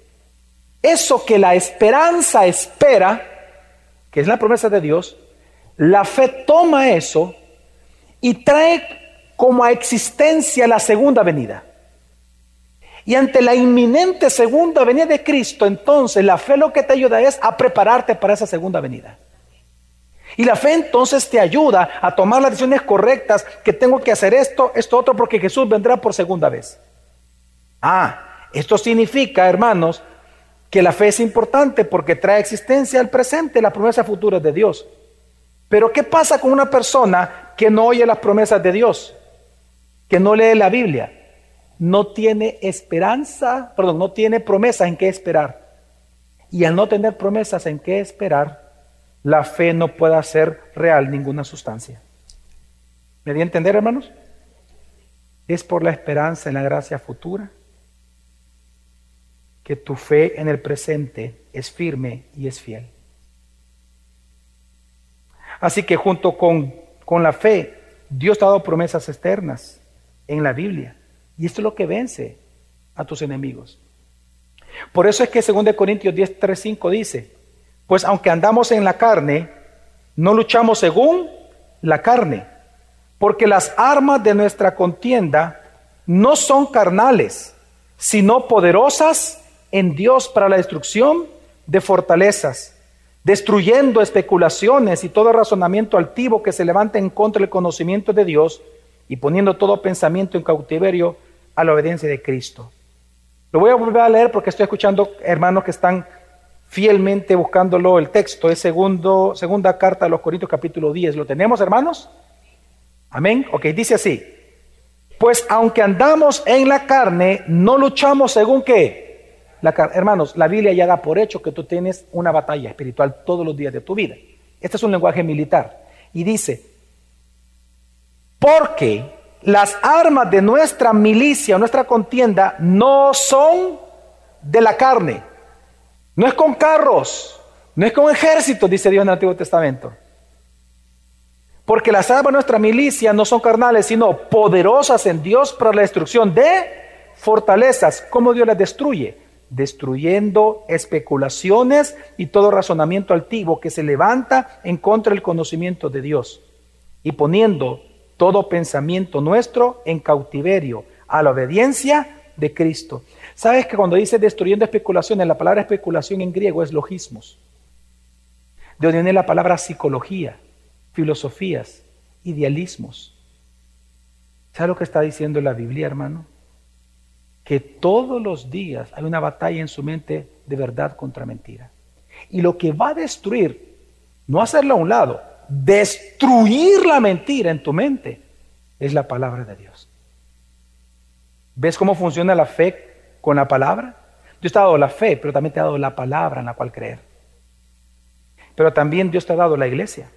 S1: eso que la esperanza espera, que es la promesa de Dios, la fe toma eso y trae como a existencia la segunda venida. Y ante la inminente segunda venida de Cristo, entonces la fe lo que te ayuda es a prepararte para esa segunda venida. Y la fe entonces te ayuda a tomar las decisiones correctas, que tengo que hacer esto, esto otro, porque Jesús vendrá por segunda vez. Ah, esto significa, hermanos, que la fe es importante porque trae existencia al presente las promesas futuras de Dios. Pero ¿qué pasa con una persona que no oye las promesas de Dios? Que no lee la Biblia. No tiene esperanza, perdón, no tiene promesas en qué esperar. Y al no tener promesas en qué esperar, la fe no puede hacer real ninguna sustancia. ¿Me di a entender, hermanos? Es por la esperanza en la gracia futura que tu fe en el presente es firme y es fiel. Así que junto con, con la fe, Dios te ha dado promesas externas en la Biblia. Y esto es lo que vence a tus enemigos. Por eso es que 2 Corintios 10, 3, 5 dice, pues aunque andamos en la carne, no luchamos según la carne, porque las armas de nuestra contienda no son carnales, sino poderosas en Dios para la destrucción de fortalezas, destruyendo especulaciones y todo razonamiento altivo que se levante en contra del conocimiento de Dios y poniendo todo pensamiento en cautiverio a la obediencia de Cristo. Lo voy a volver a leer porque estoy escuchando hermanos que están fielmente buscándolo el texto. Es segundo, segunda carta de los Corintios capítulo 10. ¿Lo tenemos hermanos? Amén. Ok, dice así. Pues aunque andamos en la carne, no luchamos según qué hermanos, la Biblia ya da por hecho que tú tienes una batalla espiritual todos los días de tu vida. Este es un lenguaje militar. Y dice, porque las armas de nuestra milicia, nuestra contienda, no son de la carne. No es con carros, no es con ejércitos, dice Dios en el Antiguo Testamento. Porque las armas de nuestra milicia no son carnales, sino poderosas en Dios para la destrucción de fortalezas. ¿Cómo Dios las destruye? Destruyendo especulaciones y todo razonamiento altivo que se levanta en contra del conocimiento de Dios y poniendo todo pensamiento nuestro en cautiverio a la obediencia de Cristo. ¿Sabes que cuando dice destruyendo especulaciones, la palabra especulación en griego es logismos? De donde viene la palabra psicología, filosofías, idealismos. ¿Sabes lo que está diciendo la Biblia, hermano? Que todos los días hay una batalla en su mente de verdad contra mentira. Y lo que va a destruir, no hacerla a un lado, destruir la mentira en tu mente, es la palabra de Dios. ¿Ves cómo funciona la fe con la palabra? Dios te ha dado la fe, pero también te ha dado la palabra en la cual creer. Pero también Dios te ha dado la iglesia.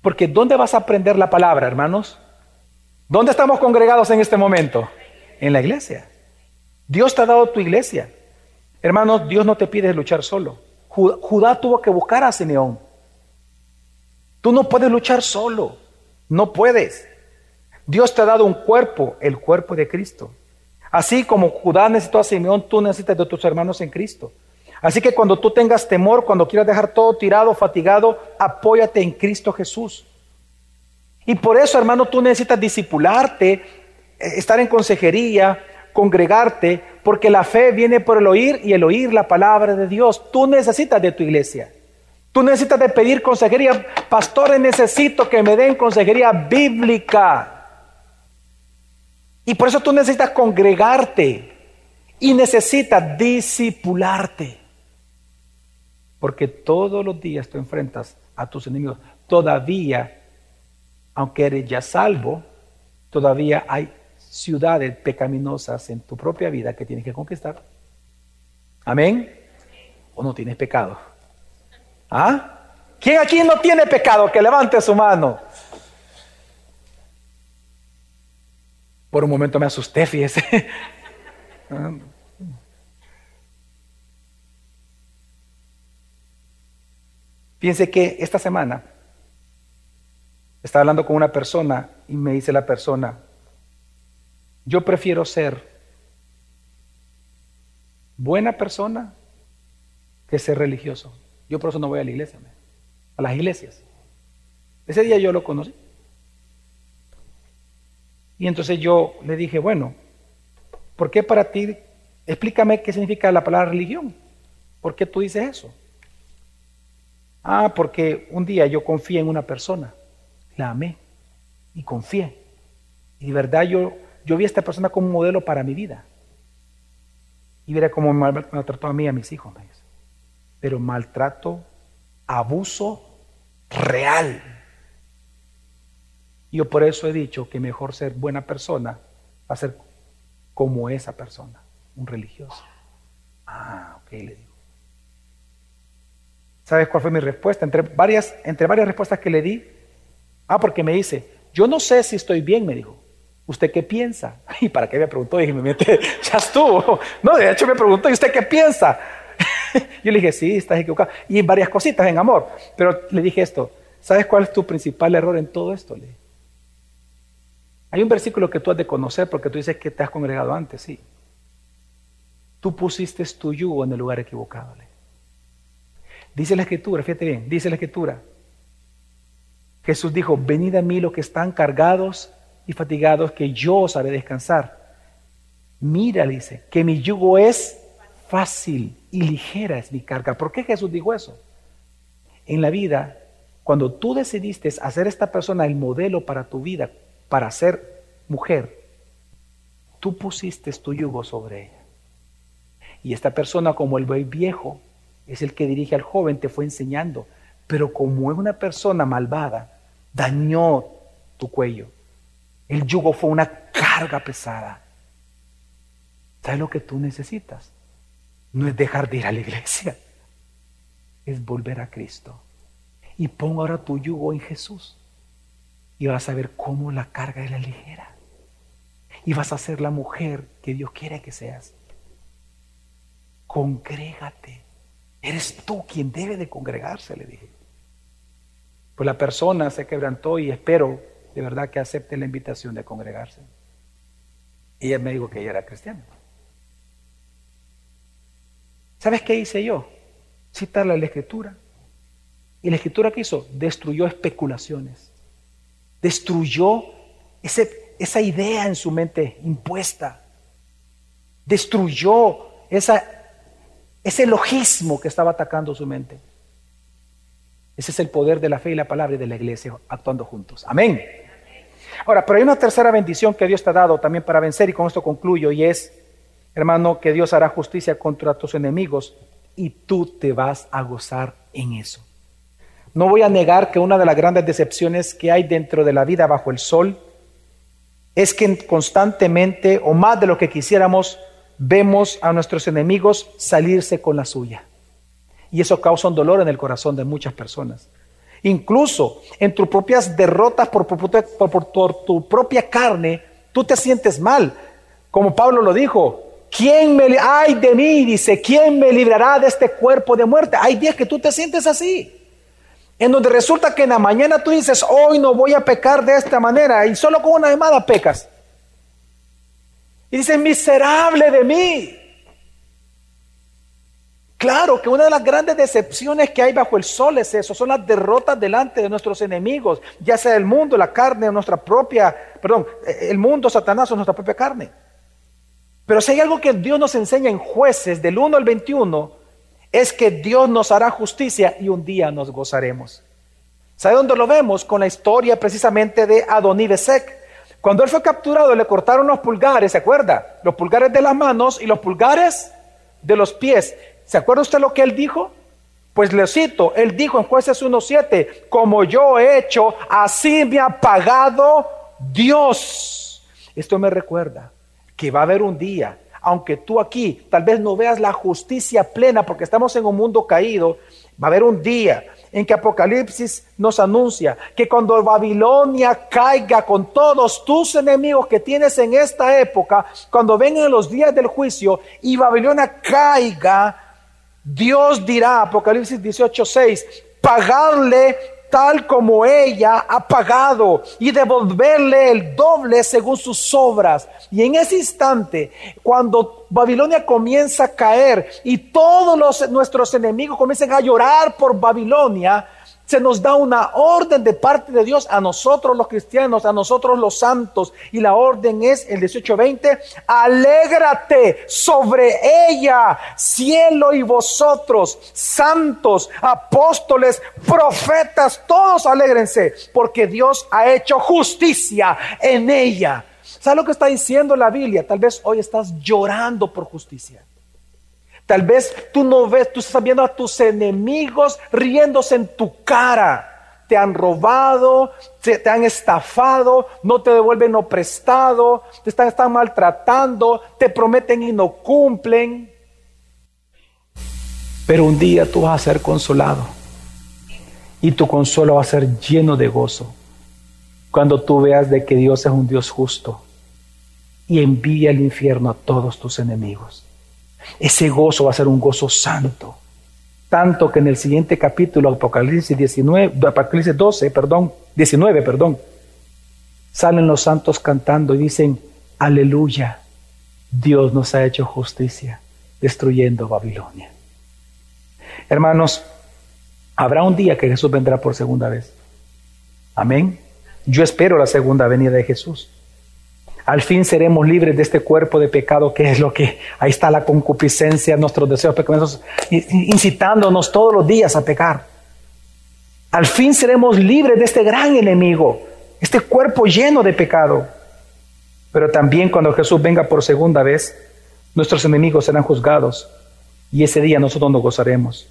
S1: Porque ¿dónde vas a aprender la palabra, hermanos? ¿Dónde estamos congregados en este momento? En la iglesia. Dios te ha dado tu iglesia. Hermanos, Dios no te pide luchar solo. Judá, tuvo que buscar a Simeón. Tú no puedes luchar solo. No puedes. Dios te ha dado un cuerpo, el cuerpo de Cristo. Así como Judá necesitó a Simeón, tú necesitas de tus hermanos en Cristo. Así que cuando tú tengas temor, cuando quieras dejar todo tirado, fatigado, apóyate en Cristo Jesús. Y por eso, hermano, tú necesitas discipularte estar en consejería, congregarte, porque la fe viene por el oír y el oír la palabra de Dios. Tú necesitas de tu iglesia. Tú necesitas de pedir consejería. Pastores, necesito que me den consejería bíblica. Y por eso tú necesitas congregarte y necesitas discipularte. Porque todos los días tú enfrentas a tus enemigos. Todavía, aunque eres ya salvo, todavía hay ciudades pecaminosas en tu propia vida que tienes que conquistar. Amén. ¿O no tienes pecado? ¿Ah? ¿Quién aquí no tiene pecado? Que levante su mano. Por un momento me asusté, fíjese. Fíjense que esta semana estaba hablando con una persona y me dice la persona, yo prefiero ser buena persona que ser religioso. Yo por eso no voy a la iglesia, a las iglesias. Ese día yo lo conocí. Y entonces yo le dije, bueno, ¿por qué para ti? Explícame qué significa la palabra religión. ¿Por qué tú dices eso? Ah, porque un día yo confié en una persona, la amé y confié. Y de verdad yo yo vi a esta persona como un modelo para mi vida. Y verá cómo maltrató a mí y a mis hijos. Pero maltrato, abuso real. Yo por eso he dicho que mejor ser buena persona va a ser como esa persona, un religioso. Ah, ok, le digo. ¿Sabes cuál fue mi respuesta? Entre varias, entre varias respuestas que le di. Ah, porque me dice, yo no sé si estoy bien, me dijo. ¿Usted qué piensa? Y para qué me preguntó, dije, me mete, ya estuvo. No, de hecho me preguntó, ¿y usted qué piensa? Yo le dije, sí, estás equivocado. Y varias cositas en amor. Pero le dije esto, ¿sabes cuál es tu principal error en todo esto? Le Hay un versículo que tú has de conocer porque tú dices que te has congregado antes, sí. Tú pusiste tu yugo en el lugar equivocado. Le. Dice la escritura, fíjate bien, dice la escritura. Jesús dijo, venid a mí los que están cargados y fatigados, que yo os haré descansar. Mira, dice, que mi yugo es fácil y ligera es mi carga. ¿Por qué Jesús dijo eso? En la vida, cuando tú decidiste hacer esta persona el modelo para tu vida, para ser mujer, tú pusiste tu yugo sobre ella. Y esta persona, como el buey viejo, es el que dirige al joven, te fue enseñando. Pero como es una persona malvada, dañó tu cuello. El yugo fue una carga pesada. ¿Sabes lo que tú necesitas? No es dejar de ir a la iglesia, es volver a Cristo. Y pon ahora tu yugo en Jesús. Y vas a ver cómo la carga es la ligera. Y vas a ser la mujer que Dios quiere que seas. Congrégate. Eres tú quien debe de congregarse, le dije. Pues la persona se quebrantó y espero de verdad que acepte la invitación de congregarse. Y ella me dijo que ella era cristiana. ¿Sabes qué hice yo? Citarle la escritura. Y la escritura que hizo destruyó especulaciones. Destruyó ese, esa idea en su mente impuesta. Destruyó esa ese logismo que estaba atacando su mente. Ese es el poder de la fe y la palabra y de la iglesia actuando juntos. Amén. Ahora, pero hay una tercera bendición que Dios te ha dado también para vencer y con esto concluyo y es, hermano, que Dios hará justicia contra tus enemigos y tú te vas a gozar en eso. No voy a negar que una de las grandes decepciones que hay dentro de la vida bajo el sol es que constantemente o más de lo que quisiéramos vemos a nuestros enemigos salirse con la suya. Y eso causa un dolor en el corazón de muchas personas. Incluso en tus propias derrotas por, tu propia carne, tú te sientes mal. Como Pablo lo dijo, ¿quién me, ay de mí, dice, ¿quién me librará de este cuerpo de muerte? Hay días que tú te sientes así. En donde resulta que en la mañana tú dices, hoy no voy a pecar de esta manera, y solo con una llamada pecas. Y dice, miserable de mí. Claro que una de las grandes decepciones que hay bajo el sol es eso, son las derrotas delante de nuestros enemigos, ya sea el mundo, la carne, o nuestra propia, perdón, el mundo, Satanás o nuestra propia carne. Pero si hay algo que Dios nos enseña en jueces del 1 al 21, es que Dios nos hará justicia y un día nos gozaremos. ¿Sabe dónde lo vemos? Con la historia precisamente de Adoní Besek. Cuando él fue capturado, le cortaron los pulgares, ¿se acuerda? Los pulgares de las manos y los pulgares de los pies. ¿Se acuerda usted lo que él dijo? Pues le cito, él dijo en jueces 1.7, como yo he hecho, así me ha pagado Dios. Esto me recuerda que va a haber un día, aunque tú aquí tal vez no veas la justicia plena porque estamos en un mundo caído, va a haber un día en que Apocalipsis nos anuncia que cuando Babilonia caiga con todos tus enemigos que tienes en esta época, cuando vengan los días del juicio y Babilonia caiga, Dios dirá, Apocalipsis 18:6, pagarle tal como ella ha pagado y devolverle el doble según sus obras. Y en ese instante, cuando Babilonia comienza a caer y todos los, nuestros enemigos comienzan a llorar por Babilonia, se nos da una orden de parte de Dios a nosotros los cristianos, a nosotros los santos. Y la orden es el 18:20, alégrate sobre ella, cielo y vosotros, santos, apóstoles, profetas, todos alégrense, porque Dios ha hecho justicia en ella. ¿Sabes lo que está diciendo la Biblia? Tal vez hoy estás llorando por justicia. Tal vez tú no ves, tú estás viendo a tus enemigos riéndose en tu cara. Te han robado, te, han estafado, no te devuelven lo prestado, te están, maltratando, te prometen y no cumplen. Pero un día tú vas a ser consolado y tu consuelo va a ser lleno de gozo cuando tú veas de que Dios es un Dios justo y envía al infierno a todos tus enemigos. Ese gozo va a ser un gozo santo. Tanto que en el siguiente capítulo, Apocalipsis 19, Apocalipsis 12, perdón, 19, perdón, salen los santos cantando y dicen, aleluya, Dios nos ha hecho justicia, destruyendo Babilonia. Hermanos, habrá un día que Jesús vendrá por segunda vez. Amén. Yo espero la segunda venida de Jesús. Al fin seremos libres de este cuerpo de pecado que es lo que ahí está la concupiscencia, nuestros deseos pecaminosos, incitándonos todos los días a pecar. Al fin seremos libres de este gran enemigo, este cuerpo lleno de pecado. Pero también cuando Jesús venga por segunda vez, nuestros enemigos serán juzgados y ese día nosotros nos gozaremos.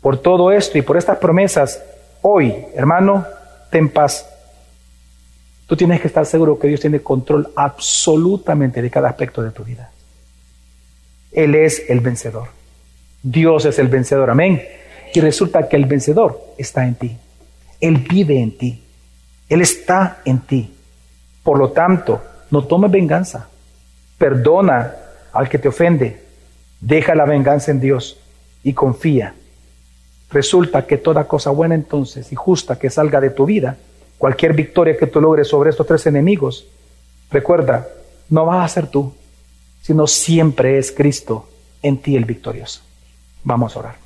S1: Por todo esto y por estas promesas, hoy, hermano, ten paz Tú tienes que estar seguro que Dios tiene control absolutamente de cada aspecto de tu vida. Él es el vencedor. Dios es el vencedor, amén. Y resulta que el vencedor está en ti. Él vive en ti. Él está en ti. Por lo tanto, no tomes venganza. Perdona al que te ofende. Deja la venganza en Dios y confía. Resulta que toda cosa buena entonces y justa que salga de tu vida Cualquier victoria que tú logres sobre estos tres enemigos, recuerda, no vas a ser tú, sino siempre es Cristo en ti el victorioso. Vamos a orar.